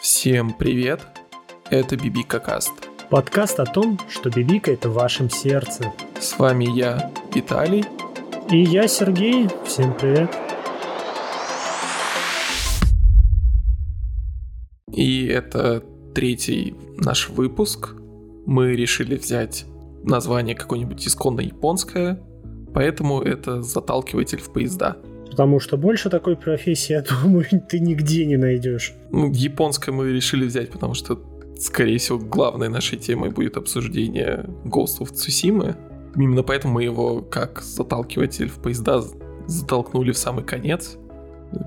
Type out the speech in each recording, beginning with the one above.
Всем привет! Это Бибика Каст. Подкаст о том, что Бибика это в вашем сердце. С вами я, Виталий. И я, Сергей. Всем привет. И это третий наш выпуск. Мы решили взять название какое-нибудь исконно японское, поэтому это заталкиватель в поезда. Потому что больше такой профессии, я думаю, ты нигде не найдешь. Ну, японское мы решили взять, потому что, скорее всего, главной нашей темой будет обсуждение Ghost of Tsushima. Именно поэтому мы его как заталкиватель в поезда затолкнули в самый конец.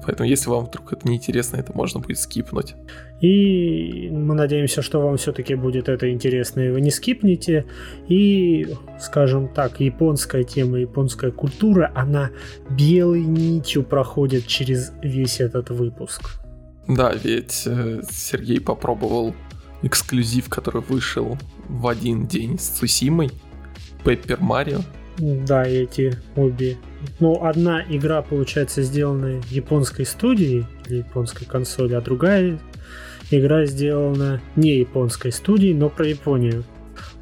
Поэтому, если вам вдруг это неинтересно, это можно будет скипнуть. И мы надеемся, что вам все-таки будет это интересно, и вы не скипнете. И, скажем так, японская тема, японская культура, она белой нитью проходит через весь этот выпуск. Да, ведь э, Сергей попробовал эксклюзив, который вышел в один день с Цусимой, Пеппер Марио. Да, эти обе. Ну, одна игра, получается, сделана японской студией для японской консоли, а другая игра сделана не японской студией, но про Японию.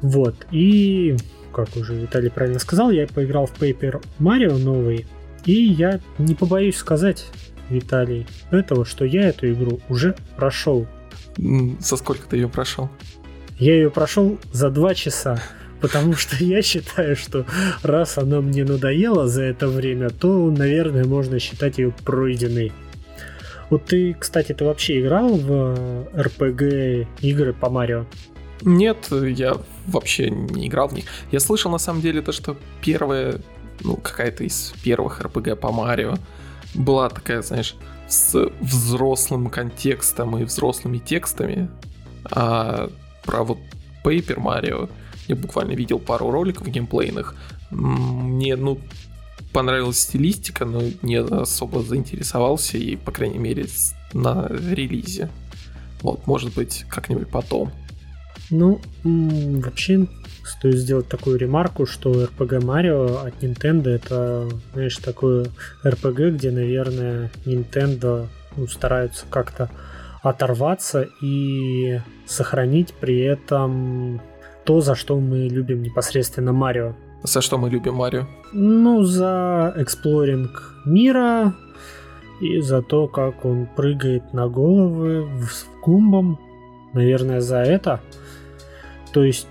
Вот. И, как уже Виталий правильно сказал, я поиграл в Paper Mario новый. И я не побоюсь сказать, Виталий, этого, что я эту игру уже прошел. За сколько ты ее прошел? Я ее прошел за два часа. Потому что я считаю, что раз она мне надоела за это время, то, наверное, можно считать ее пройденной. Вот ты, кстати, ты вообще играл в RPG игры по Марио? Нет, я вообще не играл в них. Я слышал на самом деле то, что первая, ну, какая-то из первых RPG по Марио была такая, знаешь, с взрослым контекстом и взрослыми текстами. А про вот Paper Mario я буквально видел пару роликов геймплейных. Мне, ну, понравилась стилистика, но не особо заинтересовался и, по крайней мере, на релизе. Вот, может быть, как-нибудь потом. Ну, вообще, стоит сделать такую ремарку, что RPG Mario от Nintendo это, знаешь, такое RPG, где, наверное, Nintendo ну, стараются как-то оторваться и сохранить при этом то, за что мы любим непосредственно Марио. За что мы любим Марио? Ну, за эксплоринг мира и за то, как он прыгает на головы с кумбом. Наверное, за это. То есть...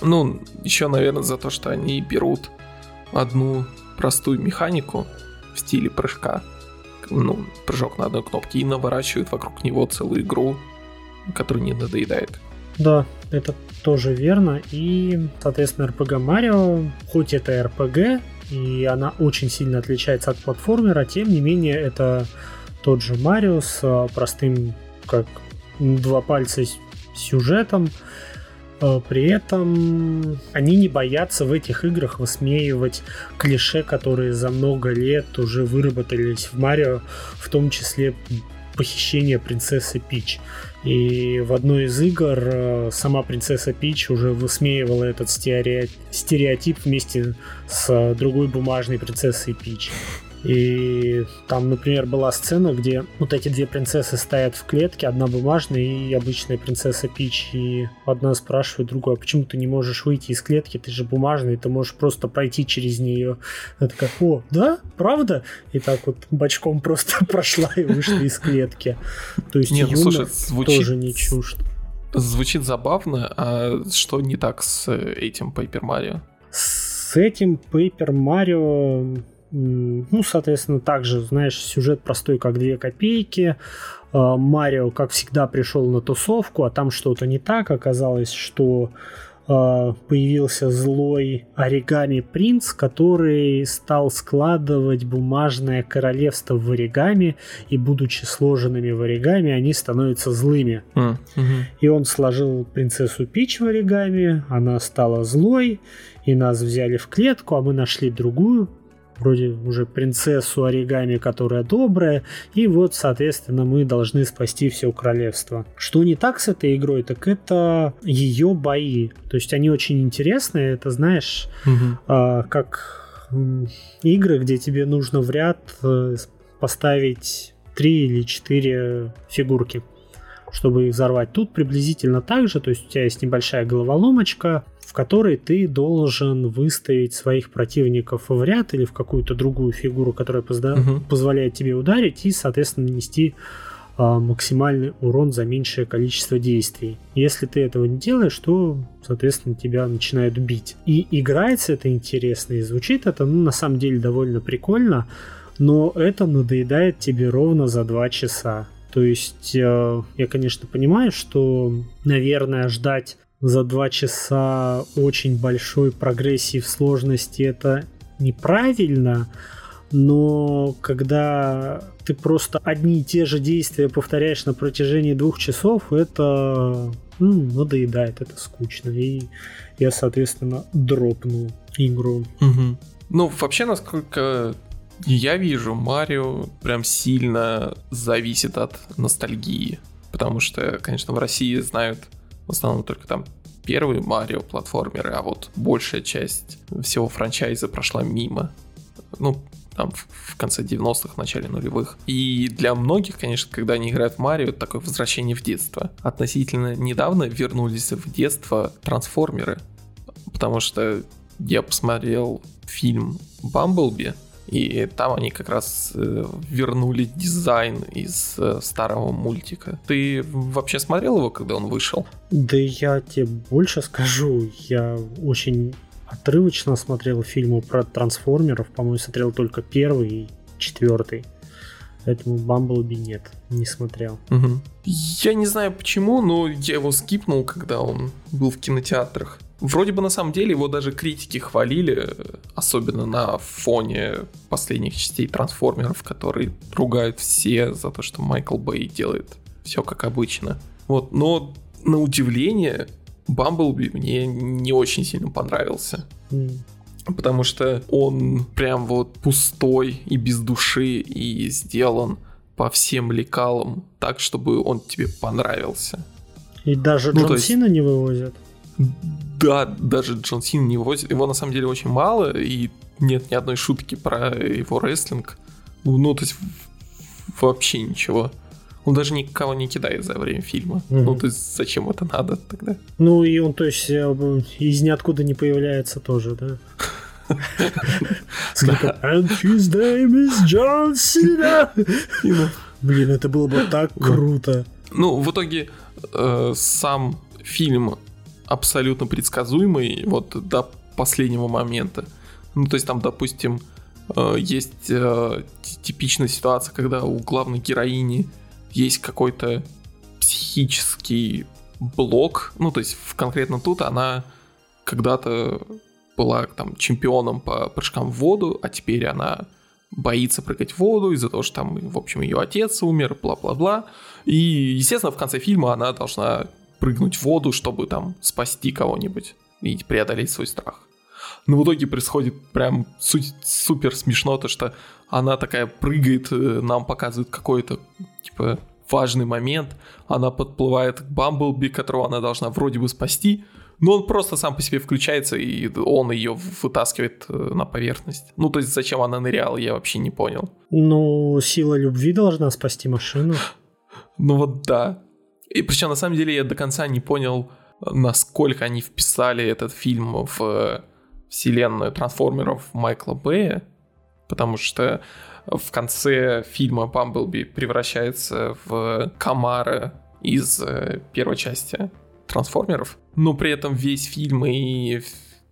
Ну, еще, наверное, за то, что они берут одну простую механику в стиле прыжка, ну, прыжок на одной кнопке, и наворачивают вокруг него целую игру, которая не надоедает. Да, это тоже верно. И, соответственно, RPG Mario, хоть это RPG, и она очень сильно отличается от платформера, тем не менее, это тот же Марио с а, простым, как два пальца сюжетом. А, при этом они не боятся в этих играх высмеивать клише, которые за много лет уже выработались в Марио, в том числе похищение принцессы Пич. И в одной из игр э, сама принцесса Пич уже высмеивала этот стереотип вместе с другой бумажной принцессой Пич. И там, например, была сцена, где вот эти две принцессы стоят в клетке, одна бумажная и обычная принцесса Пич. И одна спрашивает другую, а почему ты не можешь выйти из клетки, ты же бумажный, ты можешь просто пройти через нее. Она такая, о, да, правда? И так вот бочком просто прошла и вышла из клетки. То есть не, ну, слушай, звучит... тоже не чушь. Звучит забавно, а что не так с этим Paper Mario? С этим Paper Mario ну, соответственно, также, знаешь, сюжет простой, как две копейки. А, Марио, как всегда, пришел на тусовку, а там что-то не так. Оказалось, что а, появился злой оригами принц, который стал складывать бумажное королевство в оригами, и будучи сложенными в оригами, они становятся злыми. Mm, hmm И он сложил принцессу Пич в оригами, она стала злой, и нас взяли в клетку, а мы нашли другую вроде уже принцессу оригами, которая добрая, и вот, соответственно, мы должны спасти все королевство. Что не так с этой игрой, так это ее бои. То есть они очень интересные, это знаешь, угу. как игры, где тебе нужно в ряд э, поставить три или четыре фигурки. чтобы их взорвать. Тут приблизительно так же, то есть у тебя есть небольшая головоломочка, в которой ты должен выставить своих противников в ряд или в какую-то другую фигуру, которая позда- угу. позволяет тебе ударить и, соответственно, нанести а, максимальный урон за меньшее количество действий. Если ты этого не делаешь, то, соответственно, тебя начинают бить. И играется это интересно, и звучит это, ну, на самом деле, довольно прикольно, но это надоедает тебе ровно за 2 часа. То есть э, я, конечно, понимаю, что, наверное, ждать за 2 часа очень большой прогрессии в сложности это неправильно, но когда ты просто одни и те же действия повторяешь на протяжении двух часов, это ну, надоедает, это скучно. И я, соответственно, дропнул игру. Угу. Ну, вообще, насколько я вижу, Марио прям сильно зависит от ностальгии. Потому что, конечно, в России знают в основном только там первые Марио платформеры, а вот большая часть всего франчайза прошла мимо. Ну, там в конце 90-х, начале нулевых. И для многих, конечно, когда они играют в Марио, это такое возвращение в детство. Относительно недавно вернулись в детство трансформеры, потому что я посмотрел фильм «Бамблби», и там они как раз э, вернули дизайн из э, старого мультика. Ты вообще смотрел его, когда он вышел? Да я тебе больше скажу. Я очень отрывочно смотрел фильмы про трансформеров. По-моему, смотрел только первый и четвертый. Поэтому Бамблби нет, не смотрел. Угу. Я не знаю почему, но я его скипнул, когда он был в кинотеатрах. Вроде бы на самом деле его даже критики хвалили, особенно на фоне последних частей трансформеров, которые ругают все за то, что Майкл Бэй делает все как обычно. Вот, но на удивление Бамблби мне не очень сильно понравился. Mm. Потому что он прям вот пустой и без души и сделан по всем лекалам так, чтобы он тебе понравился. И даже ну, Джон есть... Сина не вывозят? Да, даже Джон Сина не вывозит. Его на самом деле очень мало, и нет ни одной шутки про его рестлинг. Ну, то есть вообще ничего. Он даже никого не кидает за время фильма. Угу. Ну, то есть зачем это надо тогда? Ну, и он, то есть, э, из ниоткуда не появляется тоже, да? And his name is John Cena. Блин, это было бы так круто. Ну, в итоге э, сам фильм абсолютно предсказуемый вот до последнего момента. Ну, то есть там, допустим, э, есть э, типичная ситуация, когда у главной героини есть какой-то психический блок. Ну, то есть конкретно тут она когда-то была там чемпионом по прыжкам в воду, а теперь она боится прыгать в воду из-за того, что там, в общем, ее отец умер, бла-бла-бла. И, естественно, в конце фильма она должна прыгнуть в воду, чтобы там спасти кого-нибудь и преодолеть свой страх. Но в итоге происходит прям супер смешно, то что она такая прыгает, э, нам показывают какой-то, типа, важный момент, она подплывает к Бамблби, которого она должна вроде бы спасти, но он просто сам по себе включается, и он ее вытаскивает э, на поверхность. Ну, то есть, зачем она ныряла, я вообще не понял. Ну, сила любви должна спасти машину. Ну вот да. И причем, на самом деле, я до конца не понял, насколько они вписали этот фильм в вселенную трансформеров Майкла Бэя, потому что в конце фильма Бамблби превращается в комара из э, первой части трансформеров, но при этом весь фильм и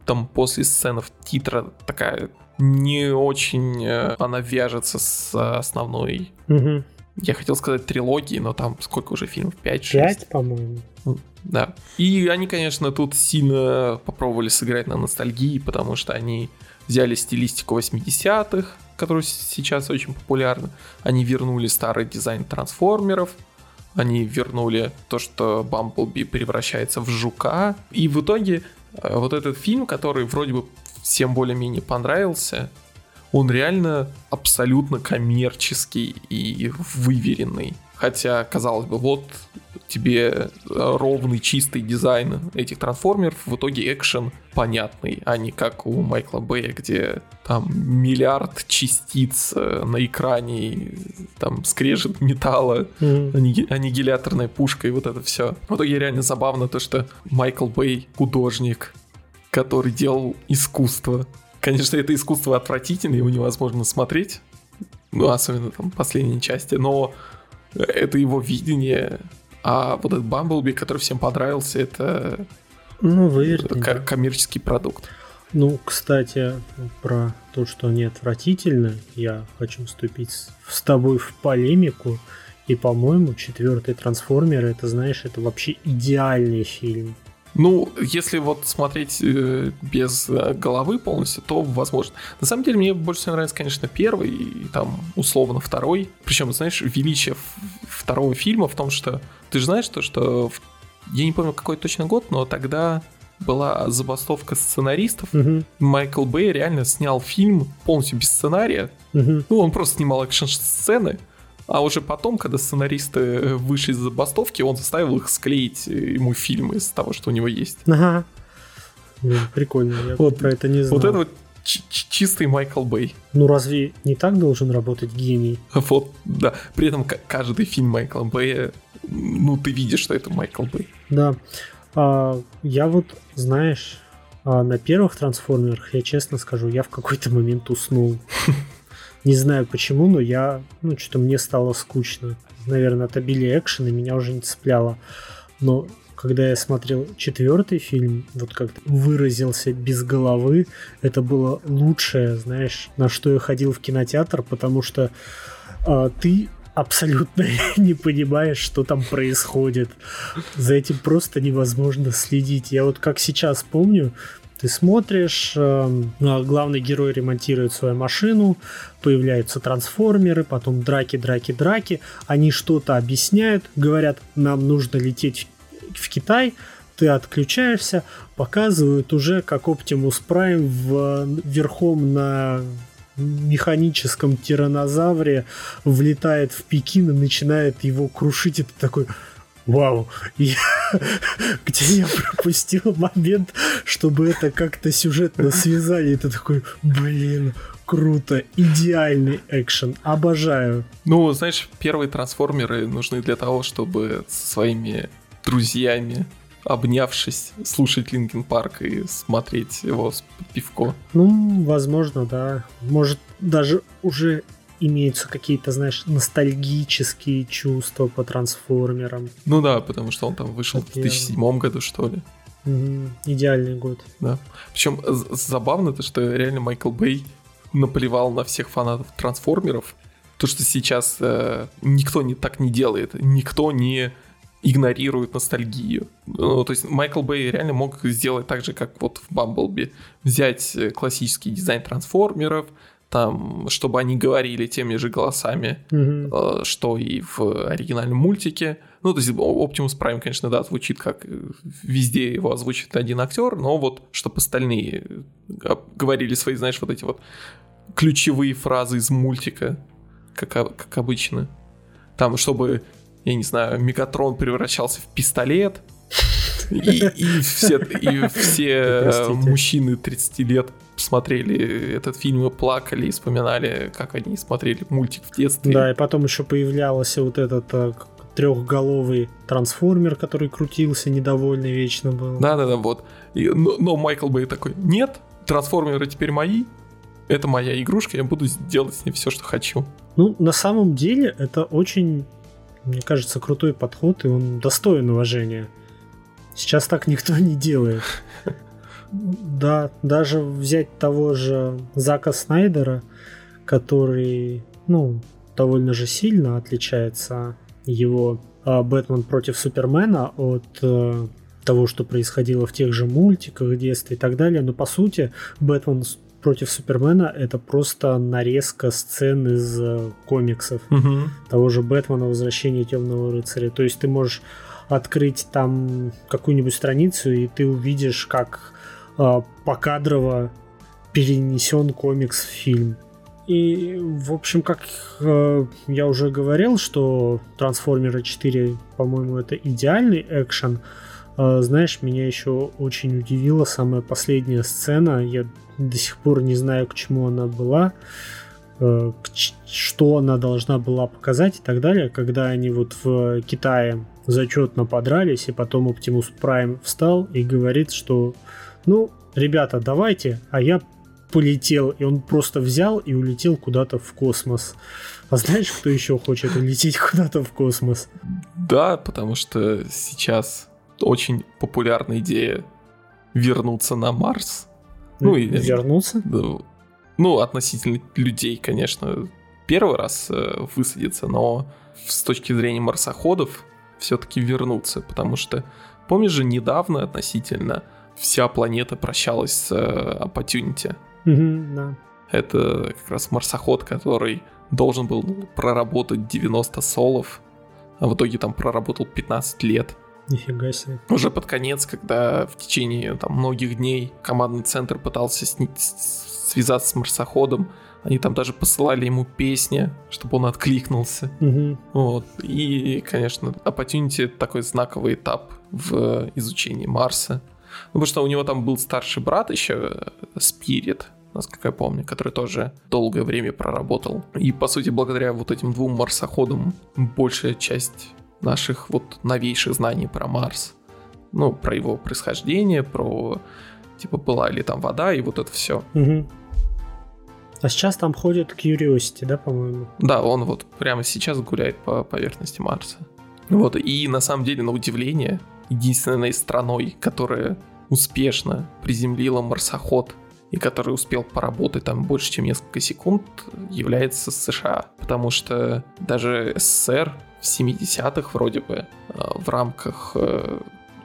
там после сцены титра такая не очень э, она вяжется с основной. Угу. Я хотел сказать трилогии, но там сколько уже фильмов? 5-6? 5, по-моему. Да. И они, конечно, тут сильно попробовали сыграть на ностальгии, потому что они взяли стилистику 80-х, которая сейчас очень популярна. Они вернули старый дизайн трансформеров, они вернули то, что Бамблби превращается в жука. И в итоге э, вот этот фильм, который вроде бы всем более-менее понравился, он реально абсолютно коммерческий и выверенный. Хотя, казалось бы, вот тебе э, ровный, чистый дизайн этих трансформеров, в итоге экшен понятный, а не как у Майкла Бэя, где там миллиард частиц э, на экране, там скрежет металла, mm-hmm. аннигиляторная пушка и вот это все. В итоге реально забавно то, что Майкл Бэй художник, который делал искусство. Конечно, это искусство отвратительное, его невозможно смотреть, ну, особенно там последней части, но это его видение, а вот этот Бамблби, который всем понравился, это ну, выверни, к- коммерческий продукт. Ну, кстати, про то, что они отвратительны, я хочу вступить с тобой в полемику. И, по-моему, четвертый трансформер, это, знаешь, это вообще идеальный фильм. Ну, если вот смотреть э, без э, головы полностью, то возможно. На самом деле, мне больше всего нравится, конечно, первый и там условно второй. Причем, знаешь, величие второго фильма в том, что ты же знаешь то, что в... я не помню какой точно год, но тогда была забастовка сценаристов. Угу. Майкл Бэй реально снял фильм полностью без сценария. Угу. Ну, он просто снимал экшн-сцены. А уже потом, когда сценаристы э, вышли из забастовки, он заставил их склеить э, ему фильм из того, что у него есть. Ага. Блин, прикольно, я вот, про это не знал. Вот это вот чистый Майкл Бэй. Ну разве не так должен работать гений? Вот, да. При этом каждый фильм Майкла Бэя, ну ты видишь, что это Майкл Бэй. Да. А, я вот, знаешь, а на первых трансформерах, я честно скажу, я в какой-то момент уснул. Не знаю почему, но я, ну, что-то мне стало скучно. Наверное, от обилия экшена меня уже не цепляло. Но когда я смотрел четвертый фильм, вот как выразился без головы, это было лучшее, знаешь, на что я ходил в кинотеатр, потому что э, ты абсолютно не понимаешь, что там происходит. За этим просто невозможно следить. Я вот как сейчас помню, ты смотришь, э, главный герой ремонтирует свою машину, появляются трансформеры, потом драки, драки, драки. Они что-то объясняют, говорят, нам нужно лететь в Китай, ты отключаешься, показывают уже, как Optimus Prime в, верхом на механическом тиранозавре влетает в Пекин и начинает его крушить. Это такой, вау, я, где я пропустил момент, чтобы это как-то сюжетно связали. Это такой, блин, круто, идеальный экшен, обожаю. Ну, знаешь, первые трансформеры нужны для того, чтобы со своими друзьями обнявшись, слушать Линкен Парк и смотреть его с пивко. Ну, возможно, да. Может, даже уже имеются какие-то, знаешь, ностальгические чувства по трансформерам. Ну да, потому что он там вышел Такие... в 2007 году, что ли. Угу. Идеальный год. Да. Причем забавно то, что реально Майкл Бэй наплевал на всех фанатов трансформеров. То, что сейчас э, никто не так не делает, никто не игнорирует ностальгию. Ну, то есть Майкл Бэй реально мог сделать так же, как вот в Бамблби. Взять э, классический дизайн трансформеров, там, чтобы они говорили теми же голосами, mm-hmm. э, что и в оригинальном мультике. Ну, то есть Optimus Prime, конечно, да, звучит как э, везде его озвучит один актер, но вот чтобы остальные э, говорили свои, знаешь, вот эти вот ключевые фразы из мультика, как, как обычно. Там, чтобы, я не знаю, Мегатрон превращался в пистолет, и, и все, и все мужчины 30 лет смотрели этот фильм и плакали, и вспоминали, как они смотрели мультик в детстве. Да, и потом еще появлялся вот этот э, трехголовый трансформер, который крутился, недовольный вечно был. Да-да-да, вот. И, но, но Майкл Бэй такой, нет, трансформеры теперь мои, это моя игрушка, я буду делать с ней все, что хочу. Ну, на самом деле, это очень, мне кажется, крутой подход, и он достоин уважения. Сейчас так никто не делает. Да, даже взять того же Зака Снайдера, который, ну, довольно же сильно отличается его а, Бэтмен против Супермена от э, того, что происходило в тех же мультиках детстве и так далее. Но по сути, Бэтмен против Супермена это просто нарезка сцен из э, комиксов угу. того же Бэтмена Возвращение темного рыцаря. То есть ты можешь открыть там какую-нибудь страницу, и ты увидишь, как покадрово перенесен комикс в фильм. И, в общем, как э, я уже говорил, что Трансформеры 4, по-моему, это идеальный экшен. Э, знаешь, меня еще очень удивила самая последняя сцена. Я до сих пор не знаю, к чему она была, э, что она должна была показать и так далее, когда они вот в Китае зачетно подрались, и потом Оптимус Прайм встал и говорит, что ну, ребята, давайте, а я полетел, и он просто взял и улетел куда-то в космос. А знаешь, кто еще хочет улететь куда-то в космос? Да, потому что сейчас очень популярная идея вернуться на Марс. Ну, и вернуться? Ну, относительно людей, конечно, первый раз э, высадиться, но с точки зрения марсоходов все-таки вернуться, потому что помнишь же недавно относительно вся планета прощалась с э, Opportunity. Угу, да. Это как раз марсоход, который должен был проработать 90 солов, а в итоге там проработал 15 лет. Нифига себе. Уже под конец, когда в течение там, многих дней командный центр пытался сни- связаться с марсоходом, они там даже посылали ему песни, чтобы он откликнулся. Угу. Вот. И, конечно, Opportunity такой знаковый этап в изучении Марса. Ну, потому что у него там был старший брат еще, Спирит, насколько я помню, который тоже долгое время проработал. И, по сути, благодаря вот этим двум марсоходам большая часть наших вот новейших знаний про Марс, ну, про его происхождение, про, типа, была ли там вода и вот это все. Угу. А сейчас там ходит Curiosity, да, по-моему? Да, он вот прямо сейчас гуляет по поверхности Марса. Вот, и на самом деле, на удивление, единственной страной, которая успешно приземлила марсоход и который успел поработать там больше, чем несколько секунд, является США. Потому что даже СССР в 70-х вроде бы а, в рамках э,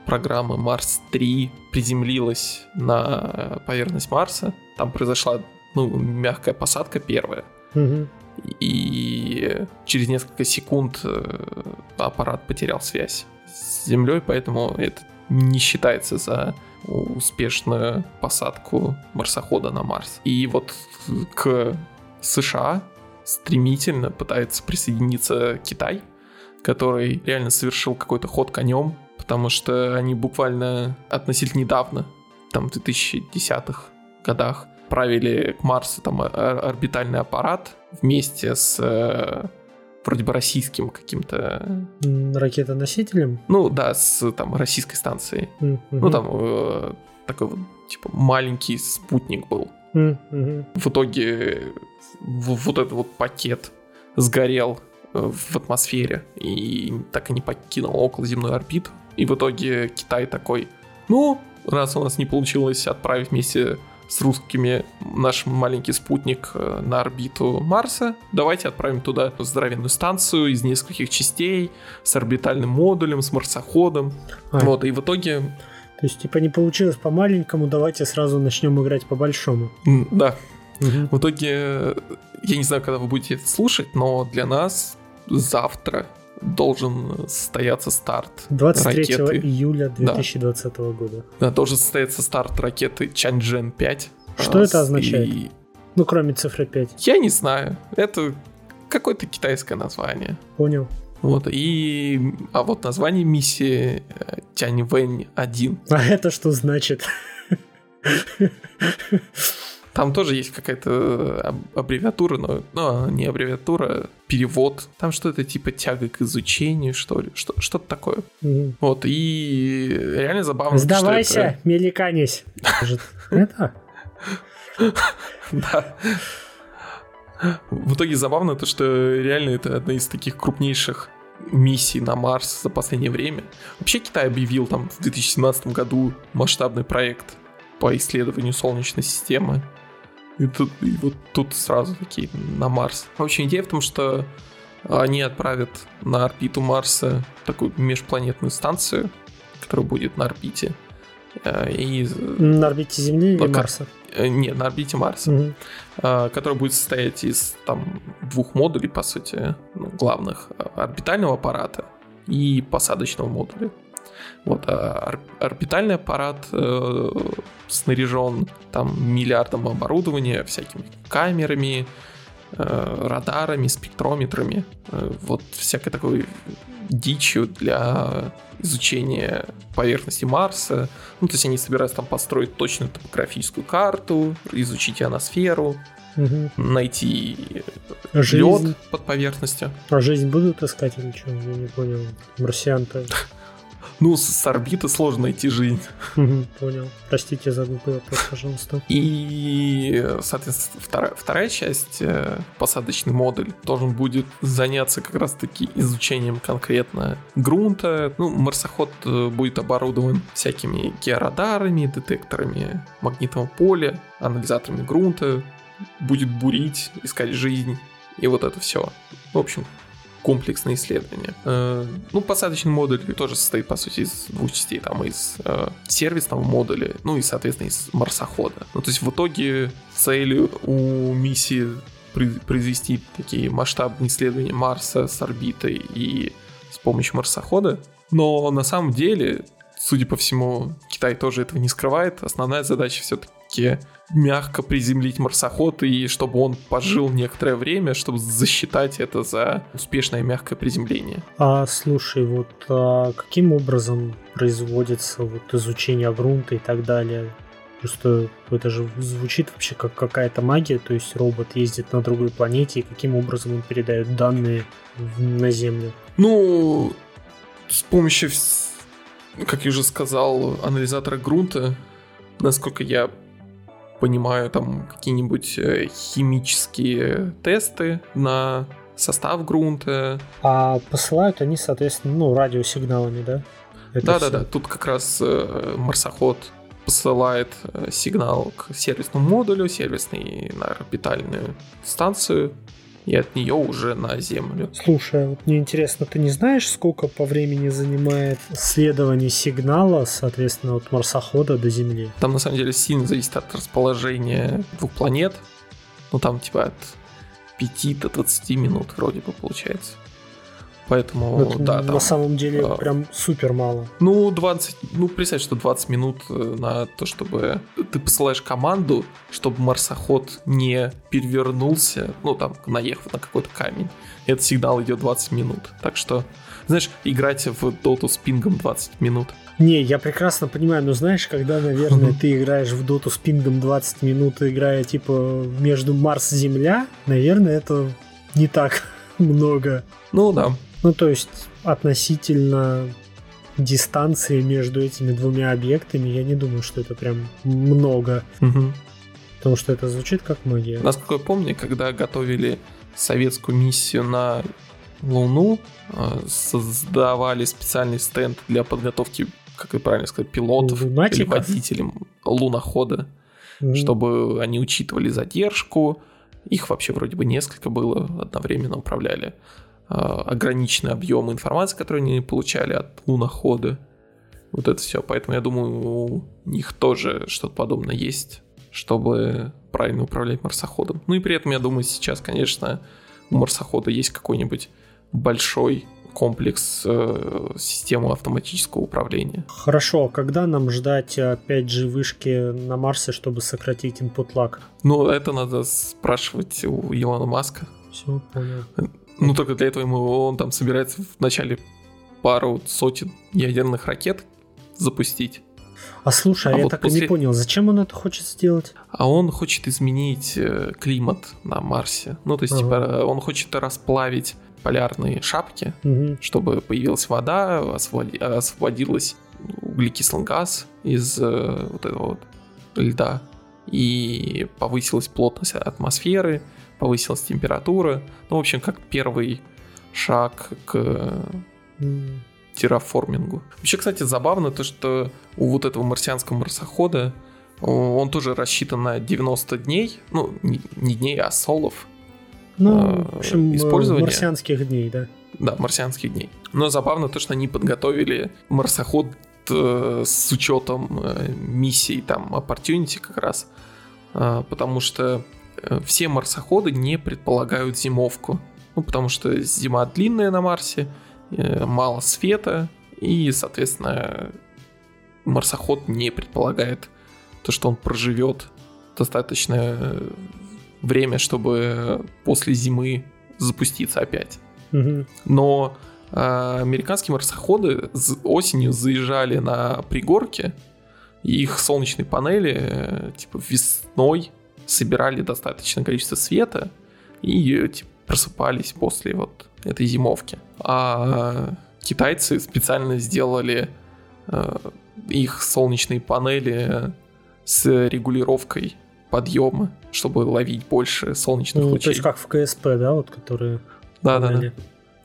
программы Марс-3 приземлилась на поверхность Марса. Там произошла ну, мягкая посадка первая. Угу. И через несколько секунд э, аппарат потерял связь с Землей, поэтому это не считается за успешную посадку марсохода на Марс. И вот к США стремительно пытается присоединиться Китай, который реально совершил какой-то ход конем, потому что они буквально относительно недавно, там в 2010-х годах, отправили к Марсу там орбитальный аппарат вместе с э, вроде бы российским каким-то... Ракетоносителем? Ну да, с там российской станцией. Mm-hmm. Ну там э, такой вот типа маленький спутник был. Mm-hmm. В итоге в, вот этот вот пакет сгорел э, в атмосфере и так и не покинул околоземную орбиту. И в итоге Китай такой, ну, раз у нас не получилось отправить вместе с русскими наш маленький спутник э, на орбиту Марса. Давайте отправим туда здоровенную станцию из нескольких частей с орбитальным модулем, с марсоходом. А. Вот, и в итоге... То есть, типа, не получилось по маленькому, давайте сразу начнем играть по большому. Да. Угу. В итоге, я не знаю, когда вы будете это слушать, но для нас завтра должен состояться старт 23 ракеты. июля 2020 да. года. Да, должен состояться старт ракеты Чанчжэн 5. Что это означает? И... Ну, кроме цифры 5. Я не знаю. Это какое-то китайское название. Понял. Вот, и... А вот название миссии э, Тяньвэнь 1. А это что значит? Там тоже есть какая-то э, аббревиатура, но ну, не аббревиатура, перевод. Там что-то типа тяга к изучению, что ли, что, что-то такое. Угу. Вот, и реально забавно. Сдавайся, что это... меликанись. Это? Да. В итоге забавно то, что реально это одна из таких крупнейших миссий на Марс за последнее время. Вообще Китай объявил там в 2017 году масштабный проект по исследованию Солнечной системы. И, тут, и вот тут сразу такие на Марс. Вообще идея в том, что они отправят на орбиту Марса такую межпланетную станцию, которая будет на орбите. Э, и... На орбите Земли или Марса? Э, нет, на орбите Марса. Угу. Которая будет состоять из там, двух модулей, по сути, ну, главных. Орбитального аппарата и посадочного модуля. Вот, а орбитальный аппарат э, снаряжен там миллиардом оборудования, всякими камерами, э, радарами, спектрометрами, э, вот всякой такой дичью для изучения поверхности Марса. Ну, то есть они собираются там построить точную топографическую карту, изучить ионосферу, угу. найти лед под поверхностью. А жизнь будут искать или что? Я не понял. Марсиан-то ну, с орбиты сложно найти жизнь. Понял. Простите за глупый вопрос, пожалуйста. И, соответственно, вторая, вторая часть, э, посадочный модуль, должен будет заняться как раз-таки изучением конкретно грунта. Ну, марсоход э, будет оборудован всякими георадарами, детекторами магнитного поля, анализаторами грунта, будет бурить, искать жизнь и вот это все. В общем, комплексное исследование. Э, ну, посадочный модуль тоже состоит, по сути, из двух частей. Там из э, сервисного модуля, ну и, соответственно, из марсохода. Ну, то есть в итоге целью у миссии произвести такие масштабные исследования Марса с орбитой и с помощью марсохода. Но на самом деле, судя по всему, Китай тоже этого не скрывает. Основная задача все-таки мягко приземлить марсоход и чтобы он пожил некоторое время, чтобы засчитать это за успешное мягкое приземление. А слушай, вот а каким образом производится вот изучение грунта и так далее? Просто это же звучит вообще как какая-то магия, то есть робот ездит на другой планете, и каким образом он передает данные на Землю? Ну, с помощью, как я уже сказал, анализатора грунта, насколько я понимаю, там какие-нибудь э, химические тесты на состав грунта. А посылают они, соответственно, ну, радиосигналами, да? Да-да-да, тут как раз э, марсоход посылает э, сигнал к сервисному модулю, сервисный на орбитальную станцию, и от нее уже на Землю. Слушай, вот мне интересно, ты не знаешь, сколько по времени занимает следование сигнала, соответственно, от марсохода до Земли? Там на самом деле сильно зависит от расположения двух планет. Ну там типа от 5 до 20 минут вроде бы получается. Поэтому, Это да, на там, самом деле а, прям супер мало. Ну, 20, ну, представь, что 20 минут э, на то, чтобы ты посылаешь команду, чтобы марсоход не перевернулся, ну, там, наехав на какой-то камень. Этот сигнал идет 20 минут. Так что, знаешь, играть в доту с пингом 20 минут. Не, я прекрасно понимаю, но знаешь, когда, наверное, ты играешь в доту с пингом 20 минут, играя, типа, между Марс и Земля, наверное, это не так много. Ну да. Ну, то есть относительно дистанции между этими двумя объектами, я не думаю, что это прям много. Угу. Потому что это звучит как магия. Насколько я помню, когда готовили советскую миссию на Луну, э, создавали специальный стенд для подготовки, как и правильно сказать, пилотов Лунатиков. или водителей лунохода, mm чтобы они учитывали задержку. Их вообще вроде бы несколько было, одновременно управляли. А, ограниченный объем информации, которую они получали от лунохода. Вот это все. Поэтому я думаю, у них тоже что-то подобное есть, чтобы правильно управлять марсоходом. Ну и при этом, я думаю, сейчас, конечно, у марсохода есть какой-нибудь большой комплекс э, системы автоматического управления. Хорошо, а когда нам ждать 5G вышки на Марсе, чтобы сократить input lag? Ну, это надо спрашивать у Илона Маска. Все, понял. Ну, только для этого ему он там собирается в начале пару сотен ядерных ракет запустить. А слушай, а, а я вот так после... и не понял, зачем он это хочет сделать? А он хочет изменить э, климат на Марсе. Ну, то есть, ага. типа, он хочет расплавить полярные шапки, угу. чтобы появилась вода, освободи... освободилась углекислый газ из э, вот этого вот льда, и повысилась плотность атмосферы, повысилась температура. Ну, в общем, как первый шаг к терраформингу. Вообще, кстати, забавно то, что у вот этого марсианского марсохода он тоже рассчитан на 90 дней, ну, не дней, а солов. Ну, в общем, э, использования. марсианских дней, да. Да, марсианских дней. Но забавно то, что они подготовили марсоход э, с учетом э, миссий там Opportunity как раз, потому что все марсоходы не предполагают зимовку. Ну, потому что зима длинная на Марсе, э, мало света, и, соответственно, марсоход не предполагает то, что он проживет достаточно время, чтобы после зимы запуститься опять. Мгм. Но э, американские марсоходы осенью заезжали на пригорки, их солнечные панели э, типа весной собирали достаточное количество света и типа, просыпались после вот этой зимовки. А китайцы специально сделали э, их солнечные панели с регулировкой подъема, чтобы ловить больше солнечных Ну, то лучей. есть как в КСП, да, вот которые... да, да, да.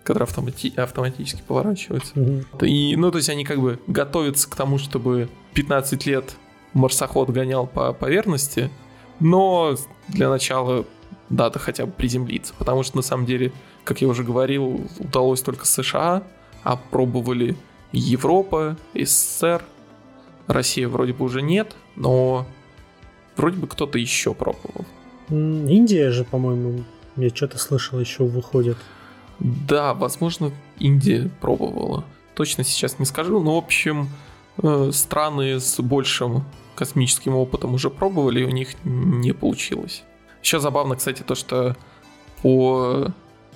Которые автомати- автоматически поворачиваются. Мгм. И, ну, то есть они как бы готовятся к тому, чтобы 15 лет марсоход гонял по поверхности, но для начала надо хотя бы приземлиться, потому что на самом деле, как я уже говорил, удалось только США, а пробовали Европа, СССР, Россия вроде бы уже нет, но вроде бы кто-то еще пробовал. Индия же, по-моему, я что-то слышал, еще выходит. Да, возможно, Индия пробовала. Точно сейчас не скажу, но, в общем, э, страны с большим космическим опытом уже пробовали, и у них не получилось. Еще забавно, кстати, то, что по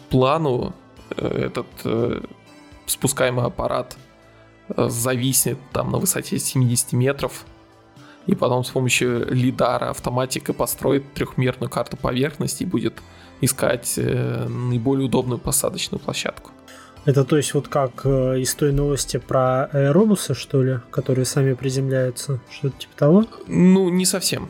плану э, этот э, спускаемый аппарат э, зависнет там на высоте 70 метров, и потом с помощью лидара автоматика построит трехмерную карту поверхности и будет искать наиболее удобную посадочную площадку. Это то есть вот как э, из той новости про аэробусы, что ли, которые сами приземляются, что-то типа того? Ну, не совсем.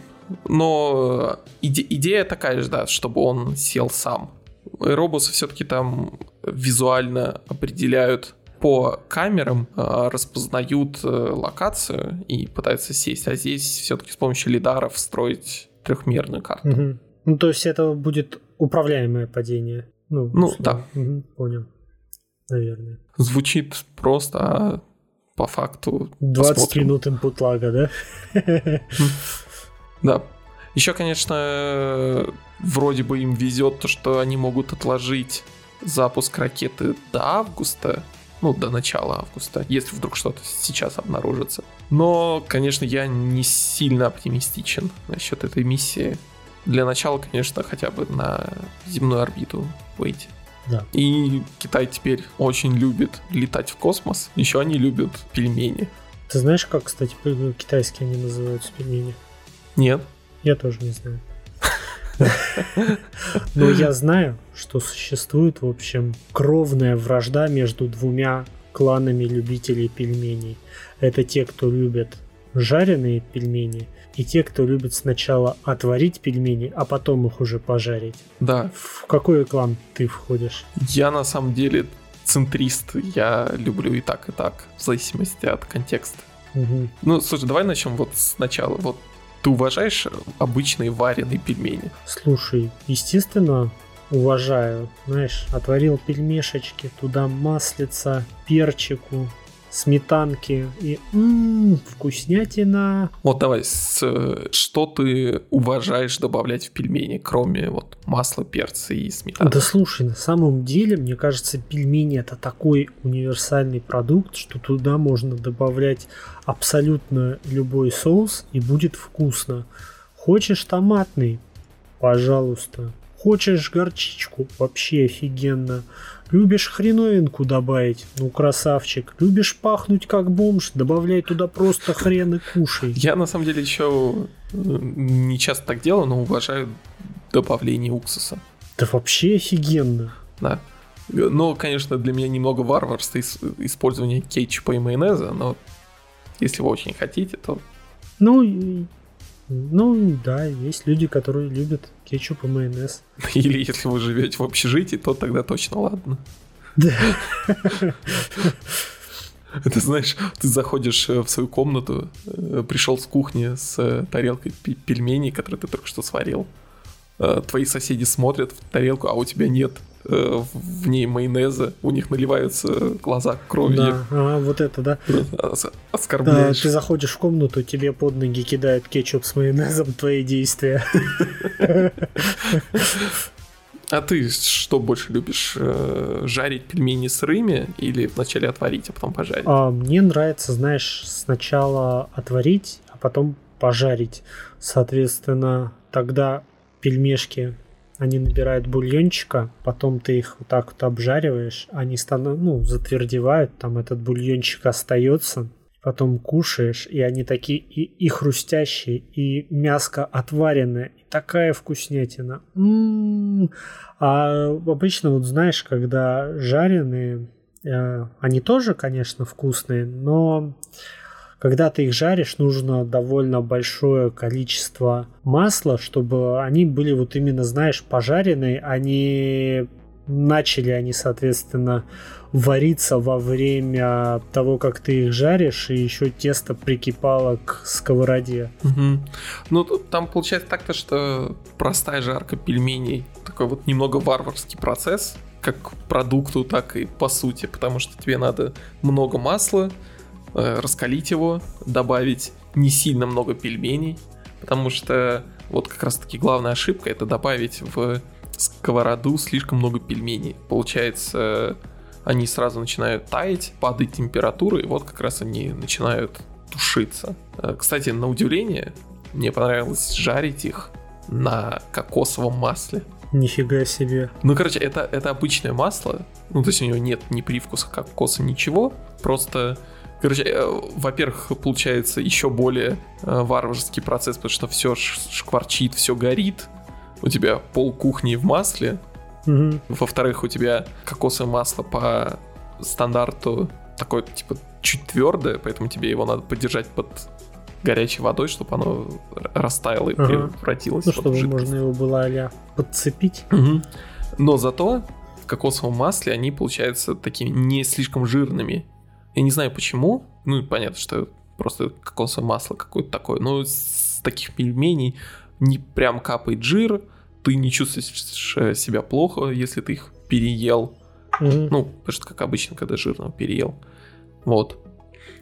Но э, иде- идея такая же, да, чтобы он сел сам. Аэробусы все-таки там визуально определяют по камерам, э, распознают э, локацию и пытаются сесть. А здесь все-таки с помощью лидаров строить трехмерную карту. Мгм. Ну, то есть это будет управляемое падение. Ну, Ну, условно. да. Мгм, понял. Наверное. Звучит просто, а по факту 20 посмотрим. минут input лага, да? Да. Еще, конечно, вроде бы им везет то, что они могут отложить запуск ракеты до августа, ну, до начала августа, если вдруг что-то сейчас обнаружится. Но, конечно, я не сильно оптимистичен насчет этой миссии. Для начала, конечно, хотя бы на земную орбиту выйти. Да. И Китай теперь очень любит летать в космос. Еще они любят пельмени. Ты знаешь, как, кстати, п- китайские они называются пельмени? Нет? Я тоже не знаю. Но я знаю, что существует, в общем, кровная вражда между двумя кланами любителей пельменей. Это те, кто любят жареные пельмени, и те, кто любит сначала отварить пельмени, а потом их уже пожарить. Да, В какой клан ты входишь? Я на самом деле центрист, я люблю и так, и так, в зависимости от контекста. Мгм. Ну, слушай, давай начнем вот сначала. Вот ты уважаешь обычные вареные пельмени? Слушай, естественно, уважаю. Знаешь, отварил пельмешечки, туда маслица, перчику, сметанки и м вкуснятина. Вот давай, с, что ты уважаешь добавлять в пельмени, кроме вот масла, перца и сметаны? Да слушай, на самом деле, мне кажется, пельмени это такой универсальный продукт, что туда можно добавлять абсолютно любой соус и будет вкусно. Хочешь томатный? Пожалуйста. Хочешь горчичку? Вообще офигенно. Любишь хреновинку добавить? Ну, красавчик. Любишь пахнуть как бомж? Добавляй туда просто хрен и кушай. Я на самом деле еще не часто так делаю, но уважаю добавление уксуса. Да вообще офигенно. Да. Но, конечно, для меня немного варварство ис- использование кетчупа и майонеза, но если вы очень хотите, то Ну, ну да, есть люди, которые любят кетчуп и майонез. Или если вы живете в общежитии, то тогда точно ладно. Да. Это знаешь, ты заходишь э, в свою комнату, э, пришел с кухни с э, тарелкой пельменей, которые ты только что сварил. Твои соседи смотрят в тарелку, а у тебя нет в ней майонеза, у них наливаются глаза кровью. Да, ага, вот это, да. Ос- Да, Оскорбляешь. ты заходишь в комнату, тебе под ноги кидают кетчуп с майонезом, твои действия. А ты что больше любишь? э, Жарить пельмени сырыми или вначале отварить, а потом пожарить? А, мне нравится, знаешь, сначала отварить, а потом пожарить. Соответственно, тогда пельмешки они набирают бульончика, потом ты их вот так вот обжариваешь, они становятся, ну, затвердевают, там этот бульончик остается, потом кушаешь, и они такие и, и хрустящие, и мяско отваренное, и такая вкуснятина. М-м-м. А обычно, вот знаешь, когда жареные, э, они тоже, конечно, вкусные, но когда ты их жаришь, нужно довольно большое количество масла, чтобы они были вот именно, знаешь, пожаренные, они начали они, соответственно, вариться во время того, как ты их жаришь, и еще тесто прикипало к сковороде. Угу. Ну, там получается так-то, что простая жарка пельменей, такой вот немного варварский процесс, как продукту, так и по сути, потому что тебе надо много масла, раскалить его, добавить не сильно много пельменей, потому что вот как раз таки главная ошибка это добавить в сковороду слишком много пельменей. Получается, они сразу начинают таять, падает температура, и вот как раз они начинают тушиться. Э, кстати, на удивление, мне понравилось жарить их на кокосовом масле. Нифига себе. Ну, короче, это, это обычное масло. Ну, то есть у него нет ни привкуса кокоса, ничего. Просто Короче, э, во-первых, получается еще более э, варварский процесс, потому что все шкварчит, все горит. У тебя пол кухни в масле. Угу. Во-вторых, у тебя кокосовое масло по стандарту такое, типа, чуть твердое, поэтому тебе его надо подержать под горячей водой, чтобы оно растаяло и ага. превратилось ну, чтобы жидкость. можно его было а подцепить. Угу. Но зато в кокосовом масле они получаются такими не слишком жирными. Я не знаю почему. Ну, понятно, что просто кокосовое масло какое-то такое. Но с таких пельменей не прям капает жир. Ты не чувствуешь э, себя плохо, если ты их переел. Угу. Ну, потому что, как обычно, когда жирного переел. Вот.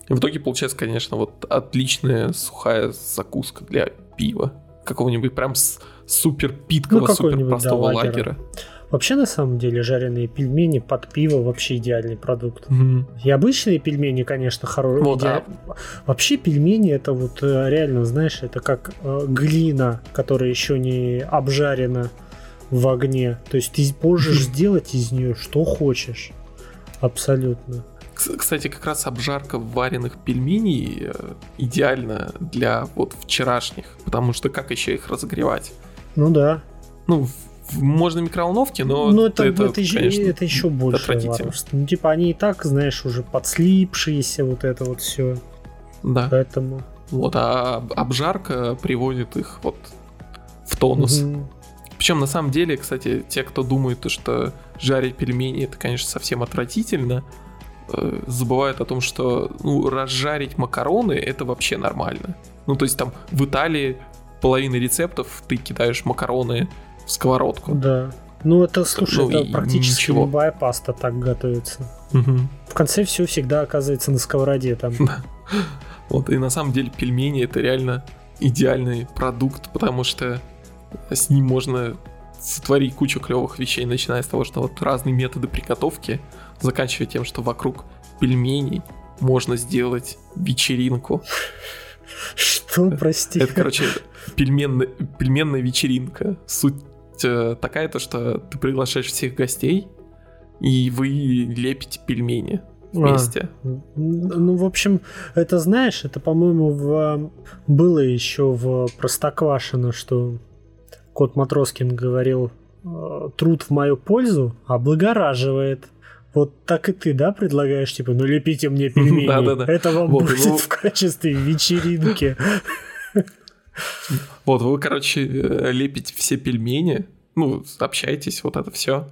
И в итоге получается, конечно, вот отличная сухая закуска для пива. Какого-нибудь прям супер питкого, ну, супер простого да, лагера. лагера. Вообще, на самом деле, жареные пельмени под пиво вообще идеальный продукт. Mm-hmm. И обычные пельмени, конечно, хорошие. Вот, а... Вообще пельмени это вот э, реально, знаешь, это как э, глина, которая еще не обжарена в огне. То есть ты можешь сделать из нее что хочешь. Абсолютно. Кстати, как раз обжарка вареных пельменей э, идеально для вот вчерашних, потому что как еще их разогревать? Ну да. Ну, можно микроволновки, но ну, это, это, это, конечно, это еще больше варварство. Ну, типа, они и так, знаешь, уже подслипшиеся, вот это вот все. Да. Поэтому. Вот, а обжарка приводит их вот в тонус. Угу. Причем на самом деле, кстати, те, кто думает, что жарить пельмени это, конечно, совсем отвратительно, э, забывают о том, что ну, разжарить макароны это вообще нормально. Ну, то есть там в Италии половина рецептов ты кидаешь макароны сковородку. Да. Ну, это, слушай, ну, это практически ничего. любая паста так готовится. Угу. В конце все всегда оказывается на сковороде там. Вот, и на самом деле пельмени это реально идеальный продукт, потому что с ним можно сотворить кучу клевых вещей, начиная с того, что вот разные методы приготовки, заканчивая тем, что вокруг пельменей можно сделать вечеринку. Что, прости? Это, короче, пельменная, пельменная вечеринка. Суть Э, такая, то что ты приглашаешь всех гостей, и вы лепите пельмени вместе. А, ну, в общем, это знаешь, это, по-моему, в, было еще в Простоквашино, что кот Матроскин говорил, «Э, труд в мою пользу облагораживает. Вот так и ты, да, предлагаешь, типа, ну лепите мне пельмени. Это вам будет ну... в качестве вечеринки. Вот, вы, короче, э, лепите все пельмени, ну, общаетесь, вот это все.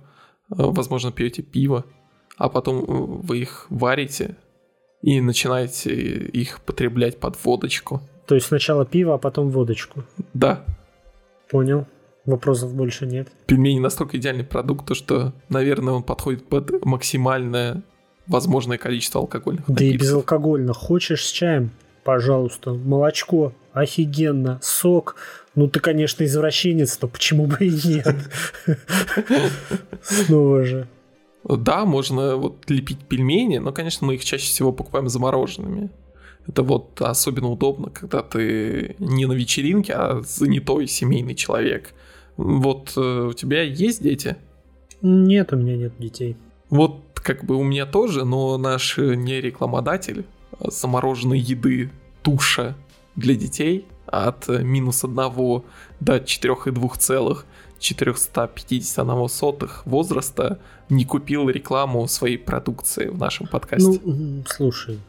Э, возможно, пьете пиво, а потом э, вы их варите и начинаете их потреблять под водочку. То есть сначала пиво, а потом водочку? Да. Понял. Вопросов больше нет. Пельмени настолько идеальный продукт, что, наверное, он подходит под максимальное возможное количество алкогольных Да напитков. и безалкогольно. Хочешь с чаем? Пожалуйста. Молочко офигенно, сок. Ну, ты, конечно, извращенец, но почему бы и нет? Снова же. Да, можно вот лепить пельмени, но, конечно, мы их чаще всего покупаем замороженными. Это вот особенно удобно, когда ты не на вечеринке, а занятой семейный человек. Вот э, у тебя есть дети? Нет, у меня нет детей. Вот как бы у меня тоже, но наш не рекламодатель замороженной еды туша для детей от минус 1 до 4,2,451 возраста не купил рекламу своей продукции в нашем подкасте. Ну, слушай,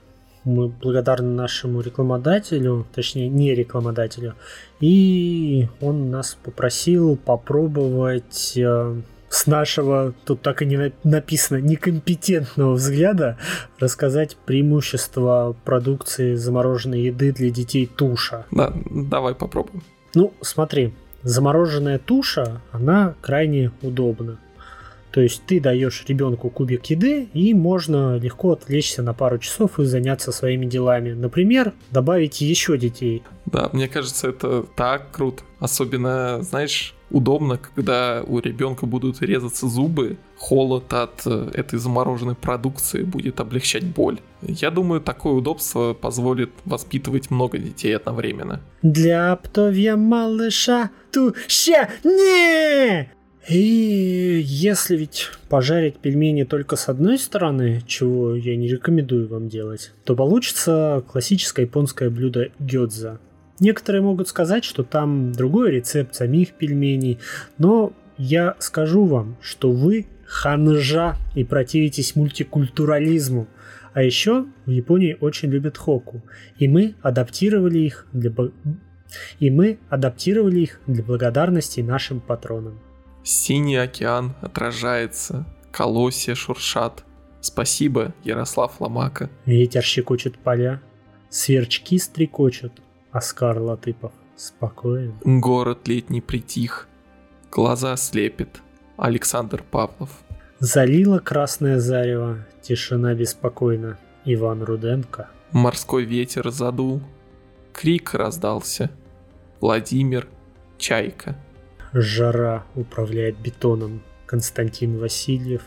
мы благодарны нашему рекламодателю, точнее не рекламодателю, и он нас попросил попробовать э, с нашего, тут так и не написано, некомпетентного взгляда рассказать преимущества продукции замороженной еды для детей туша. Да, давай попробуем. Ну, смотри, замороженная туша, она крайне удобна. То есть ты даешь ребенку кубик еды, и можно легко отвлечься на пару часов и заняться своими делами. Например, добавить еще детей. Да, мне кажется, это так круто. Особенно, знаешь, удобно, когда у ребенка будут резаться зубы, холод от э, этой замороженной продукции будет облегчать боль. Я думаю, такое удобство позволит воспитывать много детей одновременно. Для птовья малыша туще не! И если ведь пожарить пельмени только с одной стороны, чего я не рекомендую вам делать, то получится классическое японское блюдо гёдза. Некоторые могут сказать, что там другой рецепт самих пельменей, но я скажу вам, что вы ханжа и противитесь мультикультурализму. А еще в Японии очень любят хоку, и мы адаптировали их для и мы адаптировали их для благодарности нашим патронам. Синий океан отражается, колосья шуршат. Спасибо, Ярослав Ломака. Ветер щекочет поля, сверчки стрекочут, Оскар Латыпов спокоен. Город летний притих, глаза слепит. Александр Павлов. Залила красное зарево, тишина беспокойна. Иван Руденко. Морской ветер задул, крик раздался. Владимир Чайка. Жара управляет бетоном. Константин Васильев.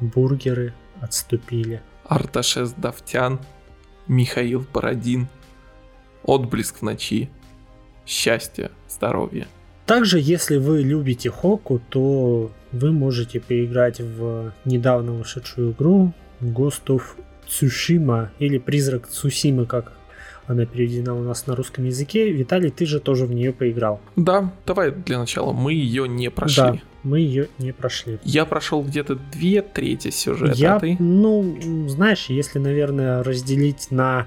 Бургеры отступили. Арташес Давтян. Михаил Бородин – отблеск в ночи, счастье, здоровье. Также, если вы любите Хоку, то вы можете поиграть в недавно вышедшую игру Ghost of Tsushima или Призрак Цусимы, как она переведена у нас на русском языке. Виталий, ты же тоже в нее поиграл. Да, давай для начала. Мы ее не прошли. Да, мы ее не прошли. Я прошел где-то две трети сюжета. Я, а ну, знаешь, если, наверное, разделить на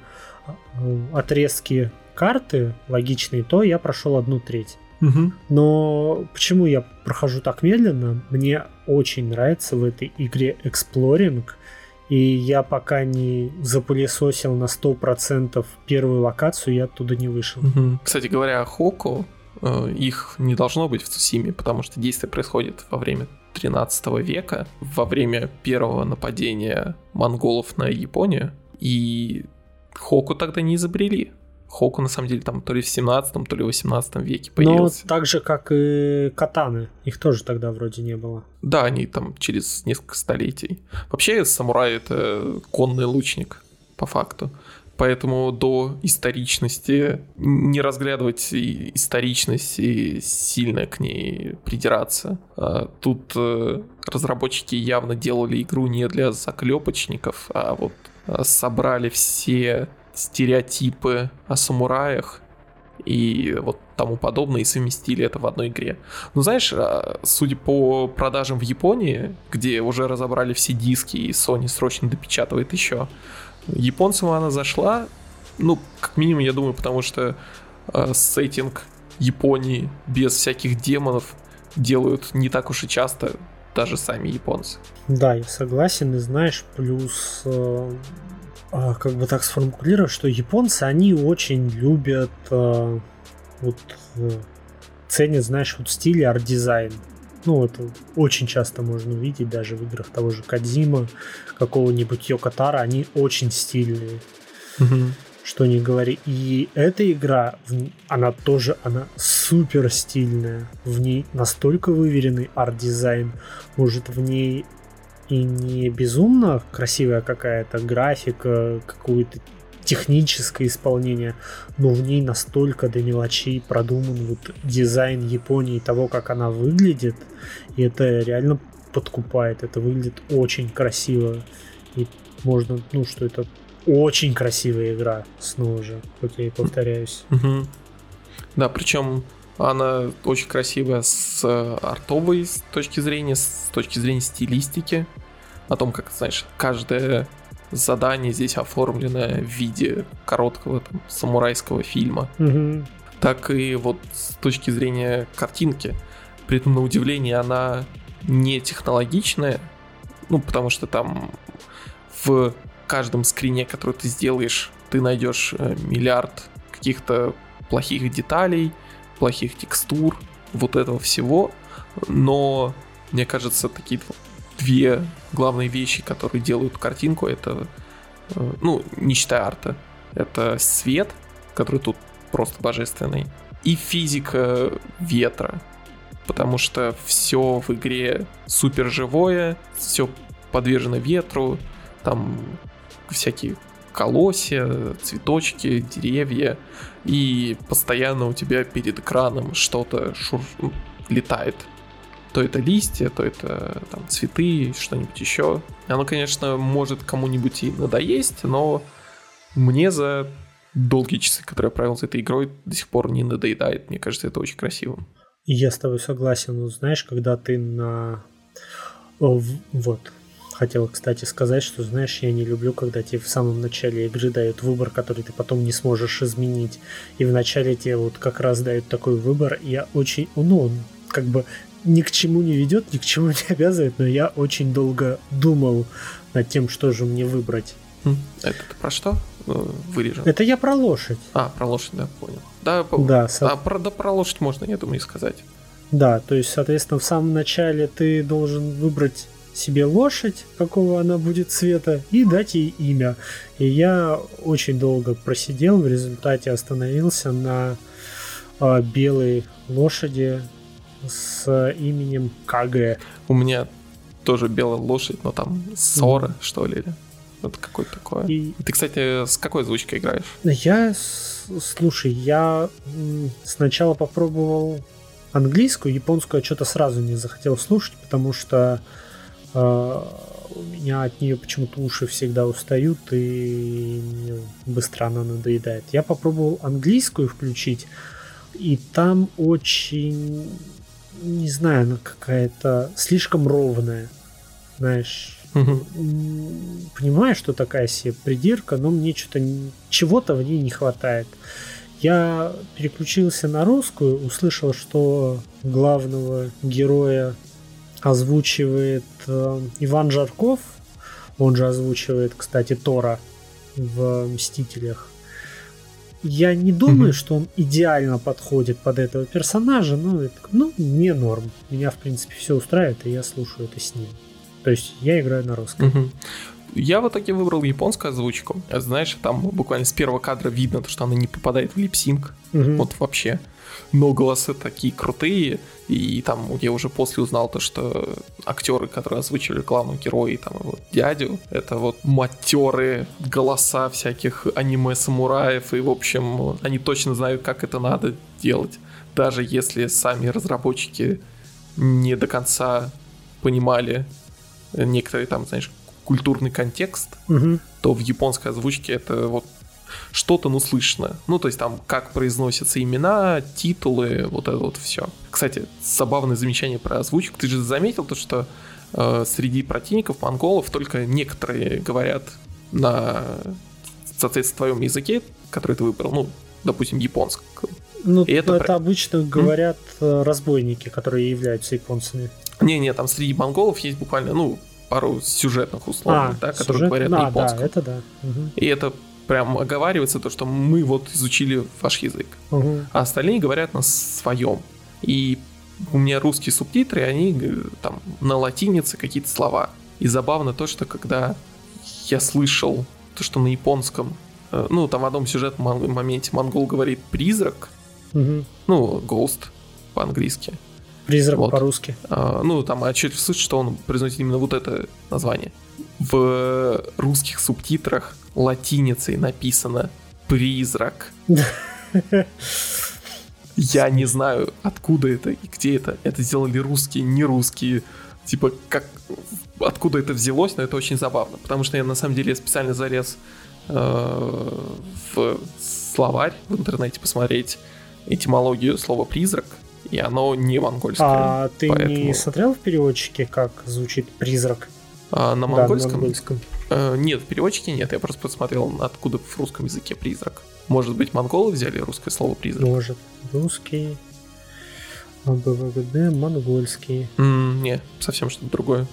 отрезки карты логичные, то я прошел одну треть. Угу. Но почему я прохожу так медленно? Мне очень нравится в этой игре эксплоринг. И я пока не запылесосил на 100% первую локацию, я оттуда не вышел. Угу. Кстати говоря, о Хоку, э, их не должно быть в Цусиме, потому что действие происходит во время 13 века, во время первого нападения монголов на Японию. И Хоку тогда не изобрели. Хоку, на самом деле, там то ли в 17 то ли в 18 веке появился. Но так же, как и катаны. Их тоже тогда вроде не было. Да, они там через несколько столетий. Вообще, самурай — это конный лучник, по факту. Поэтому до историчности не разглядывать историчность и сильно к ней придираться. А тут э, разработчики явно делали игру не для заклепочников, а вот собрали все стереотипы о самураях и вот тому подобное, и совместили это в одной игре. Ну, знаешь, э, судя по продажам в Японии, где уже разобрали все диски, и Sony срочно допечатывает еще, японцам она зашла, ну, как минимум, я думаю, потому что э, сеттинг Японии без всяких демонов делают не так уж и часто даже сами японцы. Да, я согласен, и знаешь, плюс э, э, как бы так сформулировать, что японцы, они очень любят э, вот э, ценят, знаешь, вот стиль арт-дизайн. Ну, это очень часто можно увидеть даже в играх того же Кодзима, какого-нибудь Йоко Таро, они очень стильные. Угу что не говори. И эта игра, она тоже, она супер стильная. В ней настолько выверенный арт-дизайн. Может, в ней и не безумно красивая какая-то графика, какую-то техническое исполнение, но в ней настолько до мелочей продуман вот дизайн Японии, того, как она выглядит, и это реально подкупает, это выглядит очень красиво, и можно, ну, что это очень красивая игра, снова же, как я и повторяюсь. Да, причем она очень красивая с э, артовой с точки зрения, с точки зрения стилистики, о том, как, знаешь, каждое задание здесь оформлено в виде короткого там, самурайского фильма, угу. так и вот с точки зрения картинки. При этом, на удивление, она не технологичная, ну, потому что там в каждом скрине, который ты сделаешь, ты найдешь э, миллиард каких-то плохих деталей, плохих текстур, вот этого всего. Но, мне кажется, такие две главные вещи, которые делают картинку, это, э, ну, не считая арта, это свет, который тут просто божественный, и физика ветра, потому что все в игре супер живое, все подвержено ветру, там всякие колосья, цветочки, деревья, и постоянно у тебя перед экраном что-то шур... летает. То это листья, то это там цветы, что-нибудь еще. Оно, конечно, может кому-нибудь и надоесть, но мне за долгие часы, которые я провел с этой игрой, до сих пор не надоедает. Мне кажется, это очень красиво. Я с тобой согласен. Ну, знаешь, когда ты на... Вот, Хотел, кстати, сказать, что, знаешь, я не люблю, когда тебе в самом начале игры дают выбор, который ты потом не сможешь изменить. И в начале тебе вот как раз дают такой выбор. И я очень, ну, он как бы ни к чему не ведет, ни к чему не обязывает, но я очень долго думал над тем, что же мне выбрать. Хм, это ты про что э, вырежем? Это я про лошадь. А, про лошадь, да, понял. Да, да со... а про, да, про лошадь можно, я думаю, сказать. Да, то есть, соответственно, в самом начале ты должен выбрать себе лошадь, какого она будет цвета, и дать ей имя. И я очень долго просидел, в результате остановился на э, белой лошади с именем КГ. У меня тоже белая лошадь, но там Сора, mm. что ли, вот какой-то такое. И... Ты, кстати, с какой озвучкой играешь? Я, слушай, я сначала попробовал английскую, японскую я что-то сразу не захотел слушать, потому что у меня от нее почему-то уши всегда устают и быстро она надоедает. Я попробовал английскую включить, и там очень, не знаю, она какая-то слишком ровная, знаешь. Угу. Понимаю, что такая себе придирка, но мне что-то чего-то в ней не хватает. Я переключился на русскую, услышал, что главного героя озвучивает э, Иван Жарков. Он же озвучивает, кстати, Тора в Мстителях. Я не думаю, mm-hmm. что он идеально подходит под этого персонажа, но это, ну, не норм. Меня, в принципе, все устраивает, и я слушаю это с ним. То есть я играю на русском. Mm-hmm. Я в итоге выбрал японскую озвучку. Знаешь, там буквально с первого кадра видно, то, что она не попадает в липсинг. Mm-hmm. Вот вообще но голосы такие крутые, и там я уже после узнал то, что актеры, которые озвучили главного героя и там его дядю, это вот матеры голоса всяких аниме-самураев, и в общем, они точно знают, как это надо делать, даже если сами разработчики не до конца понимали некоторые там, знаешь, культурный контекст, угу. то в японской озвучке это вот что-то, ну, слышно. Ну, то есть там, как произносятся имена, титулы, вот это вот все. Кстати, забавное замечание про озвучку. Ты же заметил то, что э, среди противников монголов только некоторые говорят на, соответственно, твоем языке, который ты выбрал, ну, допустим, японском. Ну, и это, это обычно говорят М? разбойники, которые являются японцами. Не-не, там среди монголов есть буквально, ну, пару сюжетных условий, а, да, которые сюжет? говорят да, на японском. Да, это да. Угу. И это прям оговаривается то, что мы вот изучили ваш язык, угу. а остальные говорят на своем. И у меня русские субтитры, они э, там на латинице какие-то слова. И забавно то, что когда я слышал то, что на японском, э, ну, там в одном сюжетном моменте монгол говорит «призрак», угу. ну, «ghost» по-английски, Призрак вот. по-русски. А, ну, там отчетливо слышно, что он произносит именно вот это название. В русских субтитрах латиницей написано «Призрак». Я не знаю, откуда это и где это. Это сделали русские, не русские. Типа, как, откуда это взялось, но это очень забавно. Потому что я на самом деле специально залез э, в словарь в интернете посмотреть этимологию слова призрак, и оно не монгольское. А ты поэтому... не смотрел в переводчике, как звучит призрак? А, на монгольском? Да, на монгольском. Э, нет, в переводчике нет, я просто посмотрел, откуда в русском языке призрак. Может быть, монголы взяли русское слово призрак? Может. Русский, АБВГД, монгольский. Mm, не, совсем что-то другое.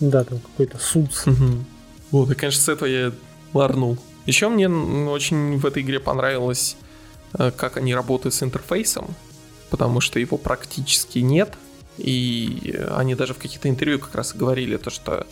Да, там какой-то сумс. Угу. Вот, и, конечно, с этого я ларнул. Еще мне очень в этой игре понравилось, э, как они работают с интерфейсом, потому что его практически нет, и они даже в каких-то интервью как раз и говорили то, что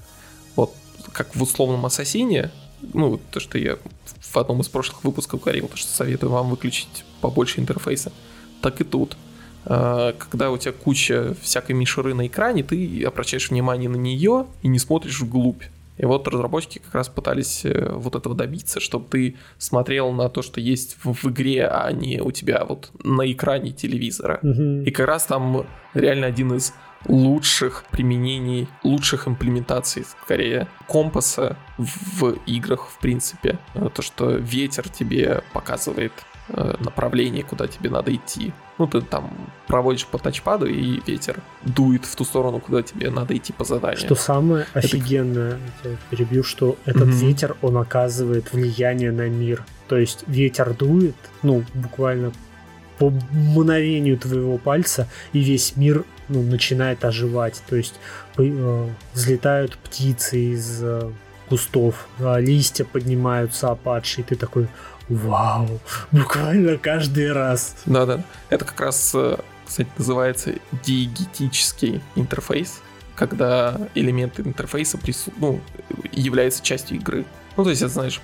вот как в условном ассасине, ну, то, что я в одном из прошлых выпусков говорил, то, что советую вам выключить побольше интерфейса, так и тут. А, когда у тебя куча всякой мишуры на экране, ты обращаешь внимание на нее и не смотришь вглубь. И вот разработчики как раз пытались э, вот этого добиться, чтобы ты смотрел на то, что есть в, в игре, а не у тебя вот на экране телевизора. Угу. И как раз там реально один из лучших применений, лучших имплементаций, скорее, компаса в, играх, в принципе. Э, то, что ветер тебе показывает э, направление, куда тебе надо идти. Ну, ты там проводишь по тачпаду, и ветер дует в ту сторону, куда тебе надо идти по заданию. Что самое это... офигенное, я перебью, что этот mm-hmm. ветер, он оказывает влияние на мир. То есть ветер дует, ну, буквально по мгновению твоего пальца, и весь мир ну, начинает оживать. То есть э, взлетают птицы из э, кустов, листья поднимаются опадшие, и ты такой, вау, буквально каждый раз. Да-да, это как раз, э, кстати, называется диегетический интерфейс, когда элементы интерфейса прису... ну, являются частью игры. Ну, то есть, это, знаешь,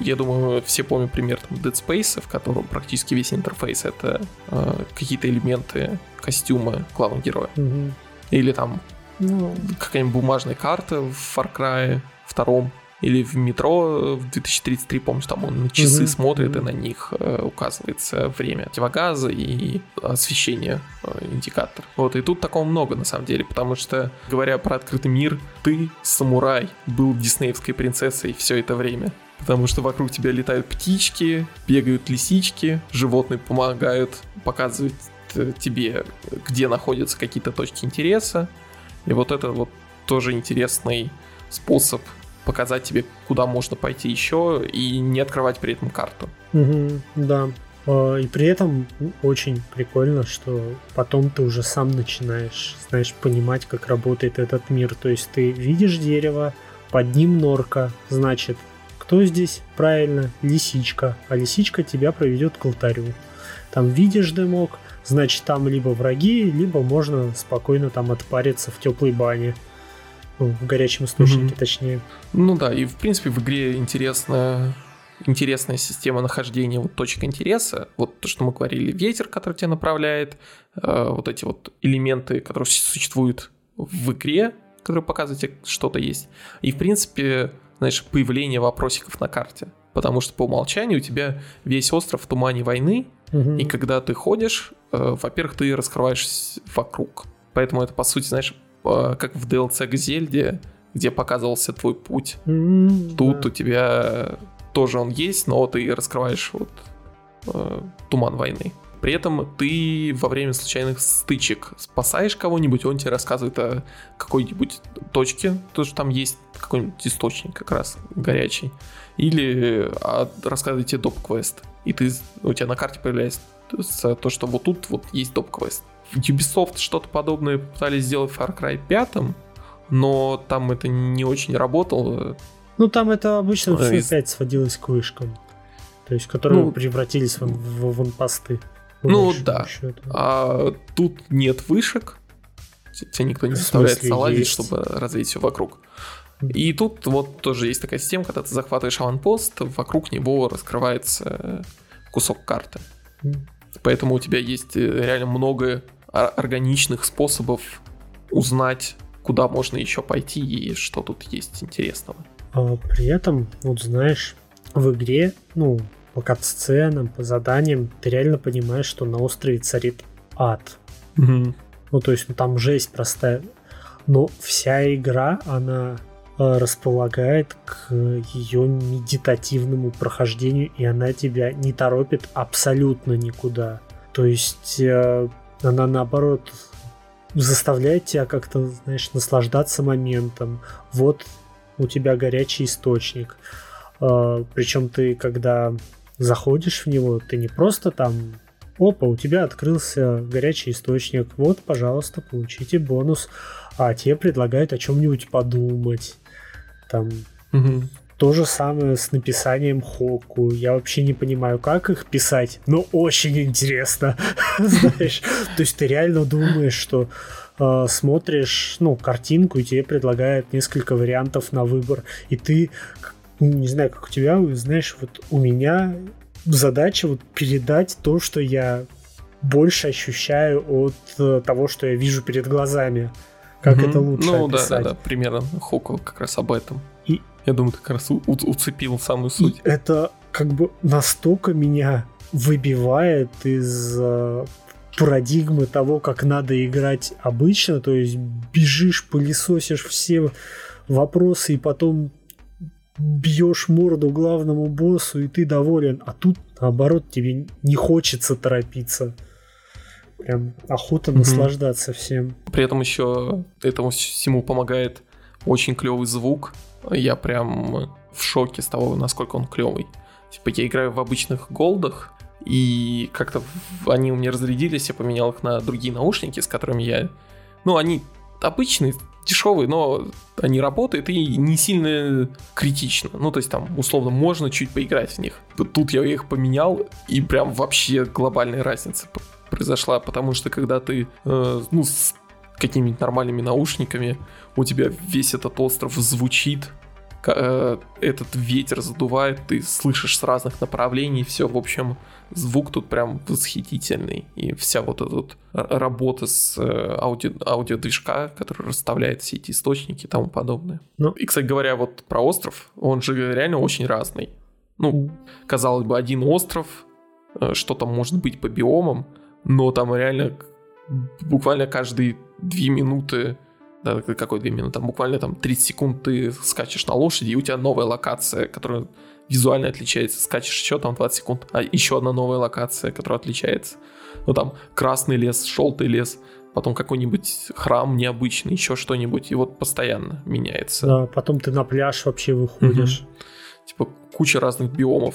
я думаю, все помнят пример там, Dead Space, в котором практически весь интерфейс это э, какие-то элементы костюма главного героя. Угу. Или там ну... какая-нибудь бумажная карта в Far Cry втором. Или в метро в 2033, помнишь, там он на часы mm смотрит, и на них э, указывается время противогаза и освещение, э, индикатор. Вот, и тут такого много на самом деле, потому что, говоря про открытый мир, ты, самурай, был диснеевской принцессой все это время. Потому что вокруг тебя летают птички, бегают лисички, животные помогают показывать э, тебе, где находятся какие-то точки интереса. И вот это вот тоже интересный способ показать тебе, куда можно пойти еще и не открывать при этом карту. Угу, да. А, и при этом очень прикольно, что потом ты уже сам начинаешь, знаешь, понимать, как работает этот мир. То есть ты видишь дерево, под ним норка, значит, кто здесь? Правильно, лисичка. А лисичка тебя проведет к алтарю. Там видишь дымок, значит там либо враги, либо можно спокойно там отпариться в теплой бане. Ну, в горячем источнике, mm-hmm. точнее. Ну да, и в принципе в игре интересная интересная система нахождения вот точек интереса. Вот то, что мы говорили, ветер, который тебя направляет, э, вот эти вот элементы, которые существуют в игре, которые показывают тебе что-то есть. И в принципе знаешь, появление вопросиков на карте. Потому что по умолчанию у тебя весь остров в тумане войны, угу. и когда ты ходишь, э, во-первых, ты раскрываешь вокруг. Поэтому это, по сути, знаешь, как в DLC к Зельде, где показывался твой путь. Mm, Тут да. у тебя тоже он есть, но ты раскрываешь вот э, туман войны. При этом ты во время случайных стычек спасаешь кого-нибудь, он тебе рассказывает о какой-нибудь точке, то, что там есть какой-нибудь источник как раз горячий. Или а, рассказывает тебе доп-квест. И ты, у тебя на карте появляется то, что вот тут вот есть доп-квест. Ubisoft что-то подобное пытались сделать в Far Cry 5, но там это не очень работало. Ну, там это обычно все опять сводилось к вышкам. То есть, которые ну, превратились в, в, в инпосты. Ну да. А тут нет вышек. Тебя никто не заставляет салазить, чтобы развить все вокруг. И тут вот тоже есть такая система, когда ты захватываешь аванпост, вокруг него раскрывается кусок карты. Поэтому у тебя есть э, реально много органичных способов узнать, куда можно еще пойти и что тут есть интересного. А при этом, вот знаешь, в игре, ну, по кат-сценам, по заданиям, ты реально понимаешь, что на острове царит ад. Угу. Ну, то есть, ну, там жесть простая. Но вся игра, она э, располагает к ее медитативному прохождению, и она тебя не торопит абсолютно никуда. То есть э, она наоборот заставляет тебя как-то, знаешь, наслаждаться моментом. Вот у тебя горячий источник. Э, причем ты, когда заходишь в него, ты не просто там опа, у тебя открылся горячий источник, вот, пожалуйста, получите бонус, а тебе предлагают о чем-нибудь подумать. Там угу. То же самое с написанием хоку. Я вообще не понимаю, как их писать, но очень интересно. Знаешь, то есть ты реально думаешь, что э, смотришь, ну, картинку, и тебе предлагают несколько вариантов на выбор, и ты не знаю, как у тебя, знаешь, вот у меня задача вот передать то, что я больше ощущаю от э, того, что я вижу перед глазами. Как mm-hmm. это лучше Ну описать. да, да, да, примерно. Хоку как раз об этом. Я думаю, ты как раз у- уцепил самую суть. И это как бы настолько меня выбивает из э, парадигмы того, как надо играть обычно, то есть бежишь, пылесосишь все вопросы и потом бьешь морду главному боссу, и ты доволен. А тут, наоборот, тебе не хочется торопиться. Прям охота mm-hmm. наслаждаться всем. При этом еще этому всему помогает очень клевый звук. Я прям в шоке с того, насколько он клевый. Типа я играю в обычных голдах, и как-то они у меня разрядились, я поменял их на другие наушники, с которыми я... Ну, они обычные, дешевые, но они работают и не сильно критично. Ну, то есть там, условно, можно чуть поиграть в них. Тут я их поменял, и прям вообще глобальная разница произошла, потому что когда ты, э, ну, с какими-нибудь нормальными наушниками, у тебя весь этот остров звучит, Э, этот ветер задувает, ты слышишь с разных направлений, все, в общем, звук тут прям восхитительный, и вся вот эта вот работа с э, аудио, аудиодвижка, который расставляет все эти источники и тому подобное. Ну. И, кстати говоря, вот про остров, он же реально очень разный. Ну, казалось бы, один остров, э, что там может быть по биомам, но там реально буквально каждые две минуты да, какой 2 минуты, там буквально там 30 секунд ты скачешь на лошади, и у тебя новая локация, которая визуально отличается, скачешь еще там 20 секунд, а еще одна новая локация, которая отличается. Ну там красный лес, желтый лес, потом какой-нибудь храм необычный, еще что-нибудь, и вот постоянно меняется. Да, потом ты на пляж вообще выходишь. Угу. Типа куча разных биомов.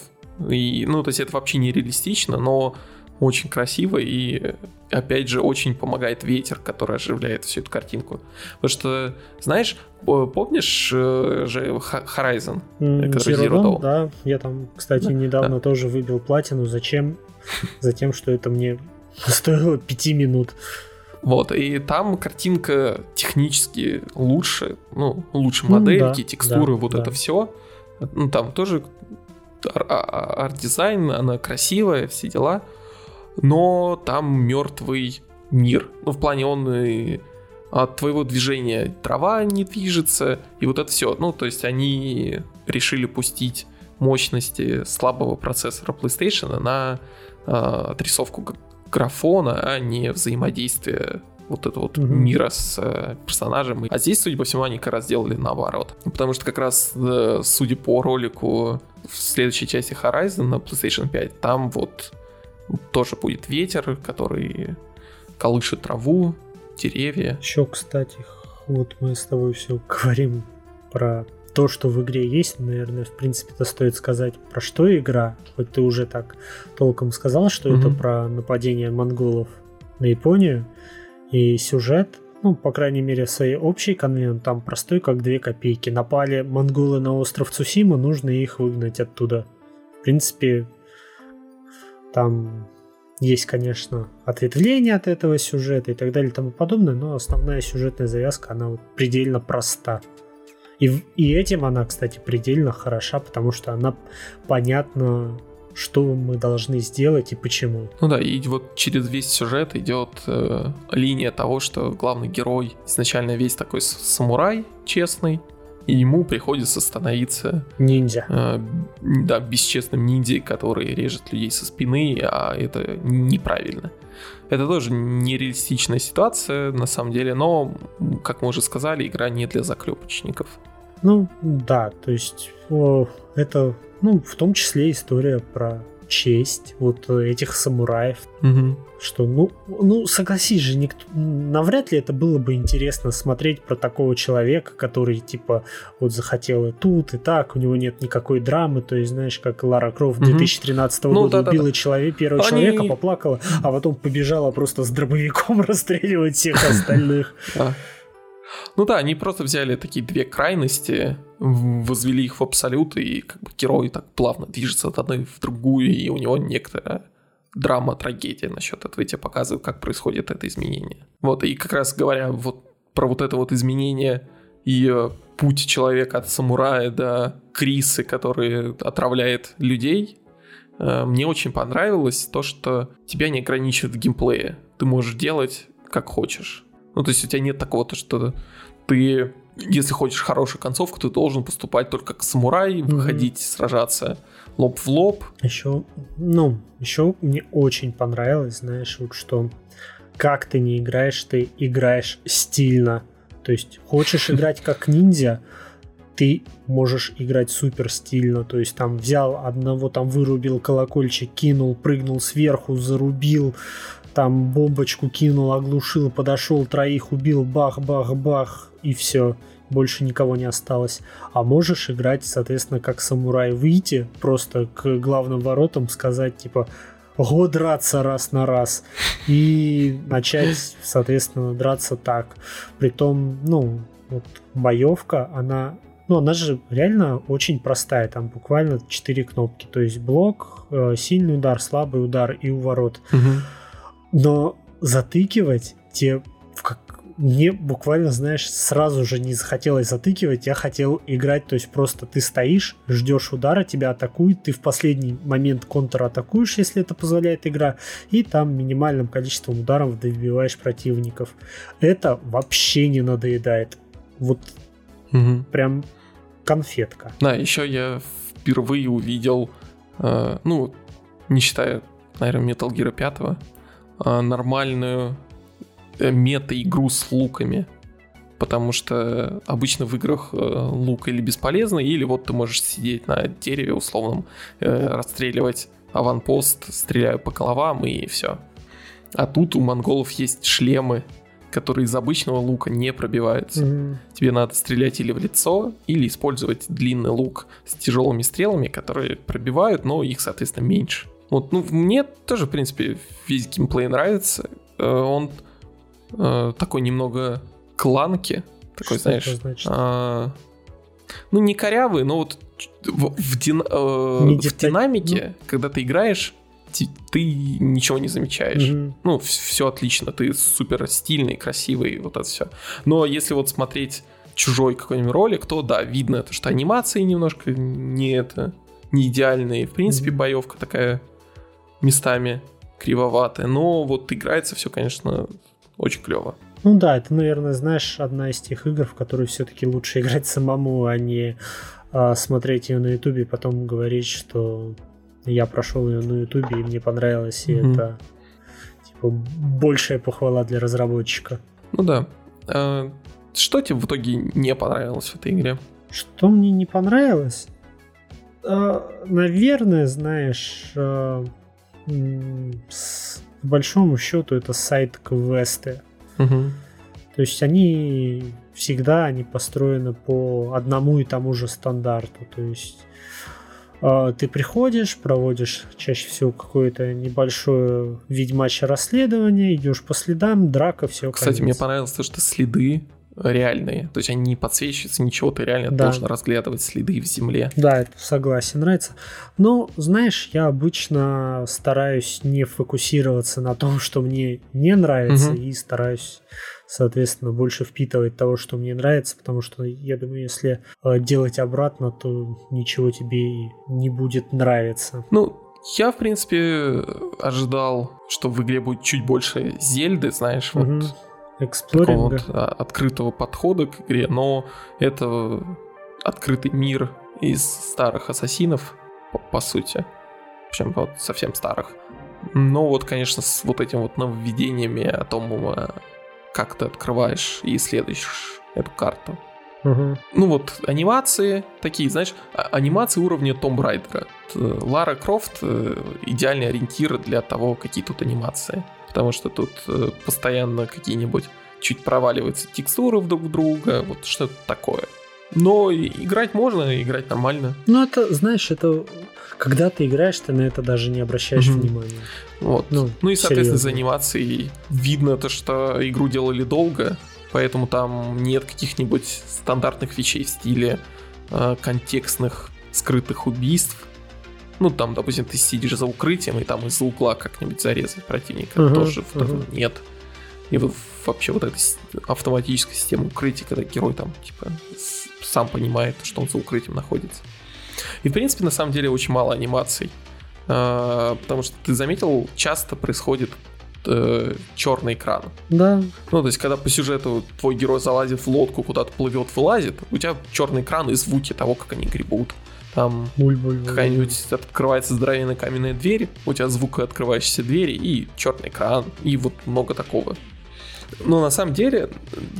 И, ну, то есть это вообще не реалистично, но очень красиво и, опять же, очень помогает ветер, который оживляет всю эту картинку. Потому что, знаешь, помнишь э, же Horizon, mm, который Zero, Dawn? Да, я там, кстати, да, недавно да. тоже выбил платину. Зачем? Затем, что это мне стоило 5 минут. Вот, и там картинка технически лучше, ну, лучше модельки, mm, да, текстуры, да, вот да. это все. Ну, там тоже арт-дизайн, она красивая, все дела но там мертвый мир. Ну, в плане он и от твоего движения трава не движется, и вот это все. Ну, то есть они решили пустить мощности слабого процессора PlayStation на э, отрисовку графона, а не взаимодействие вот этого вот mm-hmm. мира с э, персонажем. А здесь, судя по всему, они как раз сделали наоборот. Потому что как раз, э, судя по ролику в следующей части Horizon на PlayStation 5, там вот тоже будет ветер, который колышет траву, деревья. Еще, кстати, вот мы с тобой все говорим про то, что в игре есть, наверное, в принципе-то стоит сказать, про что игра. Хоть ты уже так толком сказал, что mm-hmm. это про нападение монголов на Японию. И сюжет, ну, по крайней мере, своей общей конвент, там простой, как две копейки. Напали монголы на остров Цусима, нужно их выгнать оттуда. В принципе, там есть, конечно, ответвление от этого сюжета и так далее и тому подобное, но основная сюжетная завязка, она вот предельно проста. И, и этим она, кстати, предельно хороша, потому что она понятна что мы должны сделать и почему. Ну да, и вот через весь сюжет идет э, линия того, что главный герой изначально весь такой самурай честный, и ему приходится становиться... Ниндзя. Э, да, бесчестным ниндзей, который режет людей со спины, а это неправильно. Это тоже нереалистичная ситуация, на самом деле, но, как мы уже сказали, игра не для заклепочников. Ну, да, то есть о, это, ну, в том числе история про честь вот этих самураев. Угу. Что, ну, ну, согласись же, никто, навряд ли это было бы интересно смотреть про такого человека, который, типа, вот захотел и тут, и так, у него нет никакой драмы, то есть, знаешь, как Лара Крофт угу. 2013 ну, года да, убила да, да. Человек, первого Они... человека, поплакала, а потом побежала просто с дробовиком расстреливать всех остальных. Ну да, они просто взяли такие две крайности, возвели их в абсолют, и как бы герой так плавно движется от одной в другую, и у него некоторая драма, трагедия насчет этого, и тебе показывают, как происходит это изменение. Вот, и как раз говоря вот про вот это вот изменение и э, путь человека от самурая до Крисы, который отравляет людей, э, мне очень понравилось то, что тебя не ограничивает в геймплее. Ты можешь делать как хочешь. Ну, то есть у тебя нет такого, то, что ты, если хочешь хорошую концовку, ты должен поступать только как самурай, mm-hmm. выходить, сражаться лоб в лоб. Еще, ну, еще мне очень понравилось, знаешь, вот что как ты не играешь, ты играешь стильно. То есть хочешь играть как ниндзя, ты можешь играть супер стильно, то есть там взял одного, там вырубил колокольчик, кинул, прыгнул сверху, зарубил, там бомбочку кинул, оглушил, подошел, троих убил, бах-бах-бах, и все. Больше никого не осталось. А можешь играть, соответственно, как самурай, выйти просто к главным воротам, сказать, типа, го драться раз на раз. И начать, соответственно, драться так. Притом, ну, вот боевка, она ну, она же реально очень простая, там буквально 4 кнопки, то есть блок, э, сильный удар, слабый удар и уворот. Угу. Но затыкивать те как мне буквально, знаешь, сразу же не захотелось затыкивать, я хотел играть, то есть просто ты стоишь, ждешь удара, тебя атакуют, ты в последний момент контратакуешь, если это позволяет игра, и там минимальным количеством ударов добиваешь противников. Это вообще не надоедает. Вот угу. прям конфетка. Да, еще я впервые увидел, э, ну, не считая, наверное, Metal Gear 5, а, нормальную э, мета-игру с луками. Потому что обычно в играх э, лук или бесполезный, или вот ты можешь сидеть на дереве условном, э, расстреливать аванпост, стреляя по головам и все. А тут у монголов есть шлемы, которые из обычного лука не пробиваются. Mm-hmm. Тебе надо стрелять или в лицо, или использовать длинный лук с тяжелыми стрелами, которые пробивают, но их, соответственно, меньше. Вот, ну, мне тоже, в принципе, весь геймплей нравится. Э, он э, такой немного кланки. Такой, Что знаешь... А, ну, не корявый, но вот в, в, дин, э, в динамике, ну... когда ты играешь, ты, ты ничего не замечаешь. Угу. Ну, все отлично, ты супер стильный, красивый, вот это все. Но если вот смотреть чужой какой-нибудь ролик, то да, видно, то, что анимации немножко не это не идеальные. В принципе, mm боевка такая местами кривоватая, но вот играется все, конечно, очень клево. Ну да, это, наверное, знаешь, одна из тех игр, в которые все-таки лучше играть самому, а не а, смотреть ее на Ютубе и потом говорить, что я прошел ее на Ютубе и мне понравилось, и mm-hmm. это типа большая похвала для разработчика. Ну да. А, что тебе в итоге не понравилось в этой игре? Что мне не понравилось? А, наверное, знаешь, а, с, по большому счету это сайт квесты. Угу. То есть они всегда они построены по одному и тому же стандарту. То есть э, ты приходишь, проводишь чаще всего какое-то небольшое ведьмачье расследование, идешь по следам, драка, все. Кстати, конец. мне понравилось то, что следы реальные. То есть они не подсвечиваются, ничего, ты реально да. должен разглядывать следы в земле. Да, это согласен, нравится. Но, знаешь, я обычно стараюсь не фокусироваться на том, что мне не нравится, угу. и стараюсь соответственно, больше впитывать того, что мне нравится, потому что я думаю, если э, делать обратно, то ничего тебе не будет нравиться. Ну, Я, в принципе, ожидал, что в игре будет чуть больше Зельды, знаешь, Мгм. вот такого вот а, открытого подхода к игре, но это открытый мир из старых ассасинов, по, по сути. Причем вот совсем старых. Но вот, конечно, с вот этим вот нововведениями о том, э, как ты открываешь и исследуешь эту карту. Мгм. Ну вот, анимации такие, знаешь, а- анимации уровня Том Райдера. Т- Лара Крофт э, идеальный ориентир для того, какие тут анимации. Потому что тут э, постоянно какие-нибудь чуть проваливаются текстуры друг в друга, вот что-то такое. Но играть можно, играть нормально. Ну, это, знаешь, это... Когда ты играешь, ты на это даже не обращаешь Мгм. внимания. Вот. Ну, Ну и, соответственно, серьезно. за анимацией видно то, что игру делали долго, поэтому там нет каких-нибудь стандартных вещей в стиле э, контекстных скрытых убийств. Ну, там, допустим, ты сидишь за укрытием, и там из-за угла как-нибудь зарезать противника. Мгм, Тоже мгм. нет. И вот вообще вот эта автоматическая система укрытия, когда герой там, типа, сам понимает, что он за укрытием находится. И, в принципе, на самом деле очень мало анимаций. А, потому что ты заметил, часто происходит черный экран. Да, Ну, то есть, когда по сюжету твой герой залазит в лодку, куда-то плывет, вылазит, у тебя черный экран и звуки того, как они гребут. Там какая-нибудь открывается здоровенная каменная дверь, у тебя звук открывающейся двери и черный экран, и вот много такого. Но на самом деле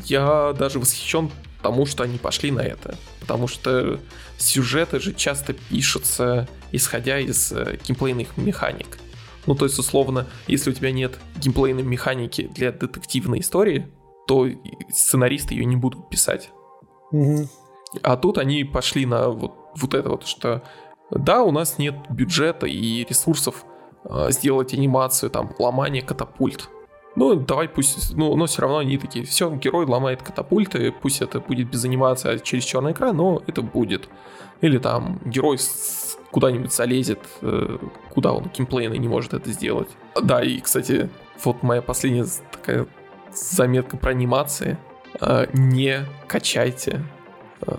я даже восхищен тому, что они пошли на это. Потому что сюжеты же часто пишутся, исходя из э, геймплейных механик. Ну, то есть, условно, если у тебя нет геймплейной механики для детективной истории, то сценаристы ее не будут писать. Мгм. А тут они пошли на вот, вот это вот, что да, у нас нет бюджета и ресурсов э, сделать анимацию, там, ломание катапульт. Ну, давай пусть, ну, но все равно они такие, все, герой ломает катапульты, пусть это будет без анимации, а через черный экран, но это будет. Или там герой куда-нибудь залезет, э, куда он геймплейно не может это сделать. Да, и, кстати, вот моя последняя такая заметка про анимации. Э, Не качайте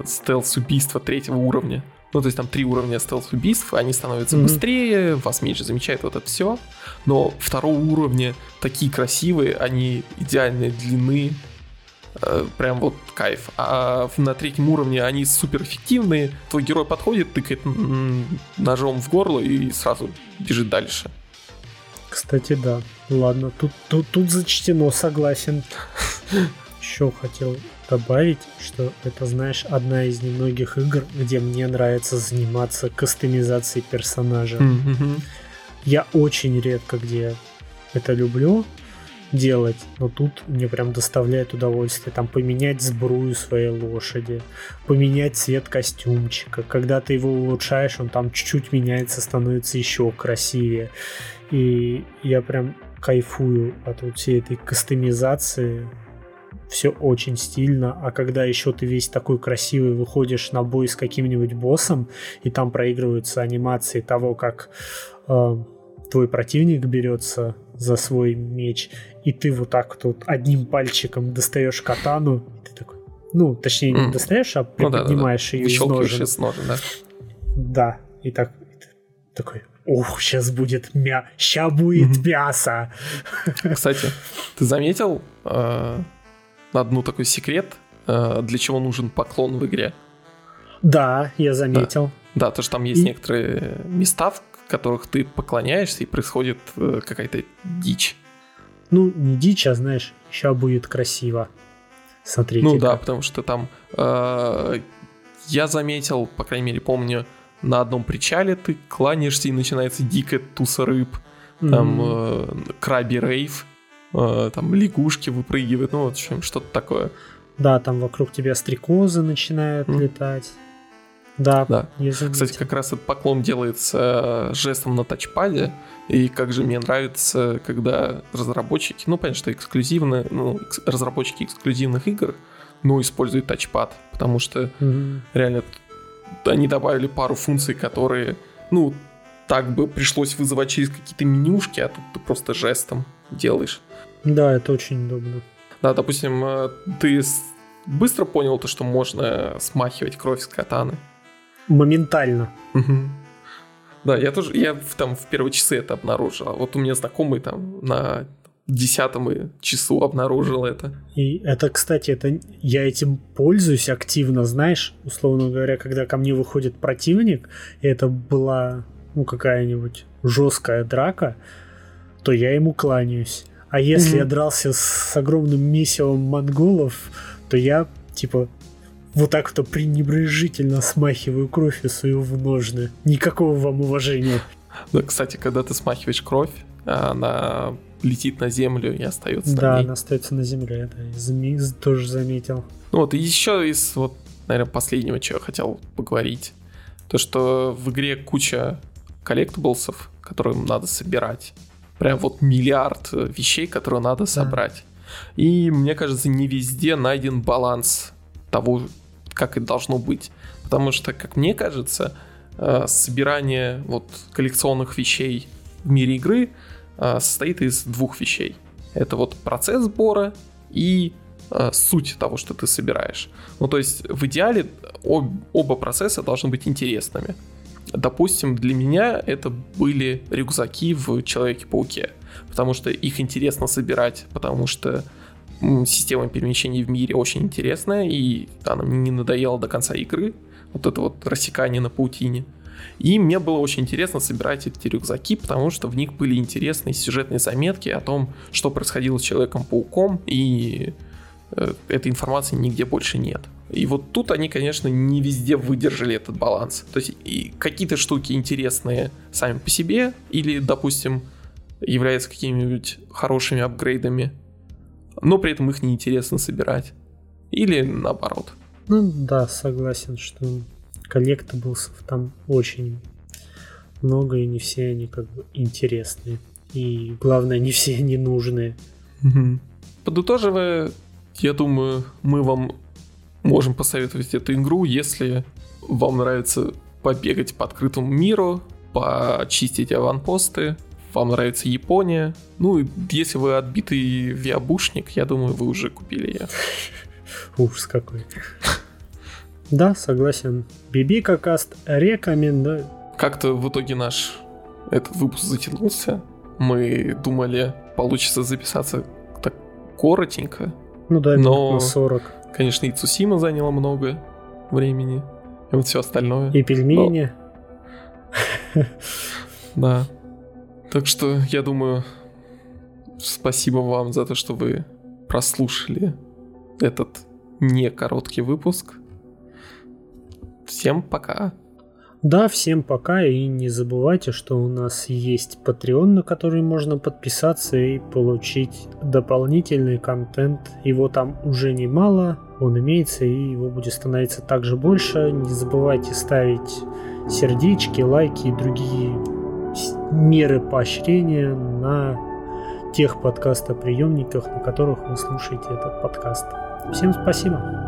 стелс-убийства третьего уровня. Ну, то есть там три уровня стелс-убийств, они становятся Мгм. быстрее, вас меньше замечает вот это все. Но второго уровня такие красивые, они идеальной длины, э, прям вот кайф. А на третьем уровне они супер эффективные, твой герой подходит, тыкает ножом в горло и сразу бежит дальше. Кстати, да. Ладно, тут, тут, тут зачтено, согласен. Еще хотел добавить, что это, знаешь, одна из немногих игр, где мне нравится заниматься кастомизацией персонажа. Мгм. Я очень редко где это люблю делать, но тут мне прям доставляет удовольствие. Там поменять сбрую своей лошади, поменять цвет костюмчика. Когда ты его улучшаешь, он там чуть-чуть меняется, становится еще красивее. И я прям кайфую от вот всей этой кастомизации. Все очень стильно. А когда еще ты весь такой красивый выходишь на бой с каким-нибудь боссом, и там проигрываются анимации того, как э, твой противник берется за свой меч, и ты вот так тут одним пальчиком достаешь катану, и ты такой, ну, точнее, не достаешь, а Ну да, да, да. ее из ножен. из ножен, да. Да, и так и ты такой, ух, сейчас будет мя... ща будет Мгм. мясо. Кстати, ты заметил э, одну такой секрет, э, для чего нужен поклон в игре? Да, я заметил. Да, то, что там есть И- некоторые места, в которых ты поклоняешься, и происходит э, какая-то дичь. Ну, не дичь, а знаешь, ща будет красиво. Смотрите. Ну да, потому что там э, я заметил, по крайней мере, помню, на одном причале ты кланяешься и начинается дикая туса рыб, там э, краби рейв, там лягушки выпрыгивают, ну, в общем, что-то такое. Да, там вокруг тебя стрекозы начинают Мгм. летать. Да, Да. Кстати, как раз этот поклон делается э, жестом на тачпаде, и как же мне нравится, когда разработчики, ну, понятно, что эксклюзивно, ну, разработчики эксклюзивных игр, ну, используют тачпад, потому что Мгм. реально они добавили пару функций, которые, ну, так бы пришлось вызывать через какие-то менюшки, а тут ты просто жестом делаешь. Да, это очень удобно. Да, допустим, э, ты быстро понял то, что можно смахивать кровь с катаны. Моментально. Мгм. Да, я тоже, я там в первые часы это обнаружил. Вот у меня знакомый там на десятом часу обнаружил это. И это, кстати, это я этим пользуюсь активно, знаешь, условно говоря, когда ко мне выходит противник, и это была ну какая-нибудь жесткая драка, то я ему кланяюсь. А если mm-hmm. я дрался с огромным месивом монголов, то я типа вот так вот пренебрежительно смахиваю кровь и свою в ножны. Никакого вам уважения. Да, кстати, когда ты смахиваешь кровь, она летит на землю и остается. Да, она остается на земле, это змей тоже заметил. Ну вот, и еще из вот, наверное, последнего, чего я хотел поговорить. То, что в игре куча коллектаблсов, которые надо собирать. Прям вот миллиард вещей, которые надо собрать. Да. И мне кажется, не везде найден баланс того, как это должно быть. Потому что, как мне кажется, э, собирание вот коллекционных вещей в мире игры э, состоит из двух вещей. Это вот процесс сбора и э, суть того, что ты собираешь. Ну, то есть в идеале об, оба процесса должны быть интересными. Допустим, для меня это были рюкзаки в Человеке-пауке, потому что их интересно собирать, потому что система перемещений в мире очень интересная, и она мне не надоела до конца игры, вот это вот рассекание на паутине. И мне было очень интересно собирать эти рюкзаки, потому что в них были интересные сюжетные заметки о том, что происходило с Человеком-пауком, и э, этой информации нигде больше нет. И вот тут они, конечно, не везде выдержали этот баланс. То есть какие-то штуки интересные сами по себе, или, допустим, являются какими-нибудь хорошими апгрейдами, но при этом их неинтересно собирать. Или наоборот. Ну да, согласен, что коллектаблсов там очень много, и не все они как бы интересные. И главное, не все они нужные. Угу. Подытоживая, я думаю, мы вам можем посоветовать эту игру, если вам нравится побегать по открытому миру, почистить аванпосты, вам нравится Япония. Ну, если вы отбитый виабушник, я думаю, вы уже купили ее. Ужас какой. Да, согласен. Бибика каст рекомендую. Как-то в итоге наш этот выпуск затянулся. Мы думали, получится записаться так коротенько. Ну да, но... на 40. Конечно, и Цусима заняло много времени. И вот все остальное. И пельмени. Да. Так что я думаю, спасибо вам за то, что вы прослушали этот не короткий выпуск. Всем пока. Да, всем пока и не забывайте, что у нас есть Patreon, на который можно подписаться и получить дополнительный контент. Его там уже немало, он имеется и его будет становиться также больше. Не забывайте ставить сердечки, лайки и другие меры поощрения на тех подкастоприемниках, на которых вы слушаете этот подкаст. Всем спасибо.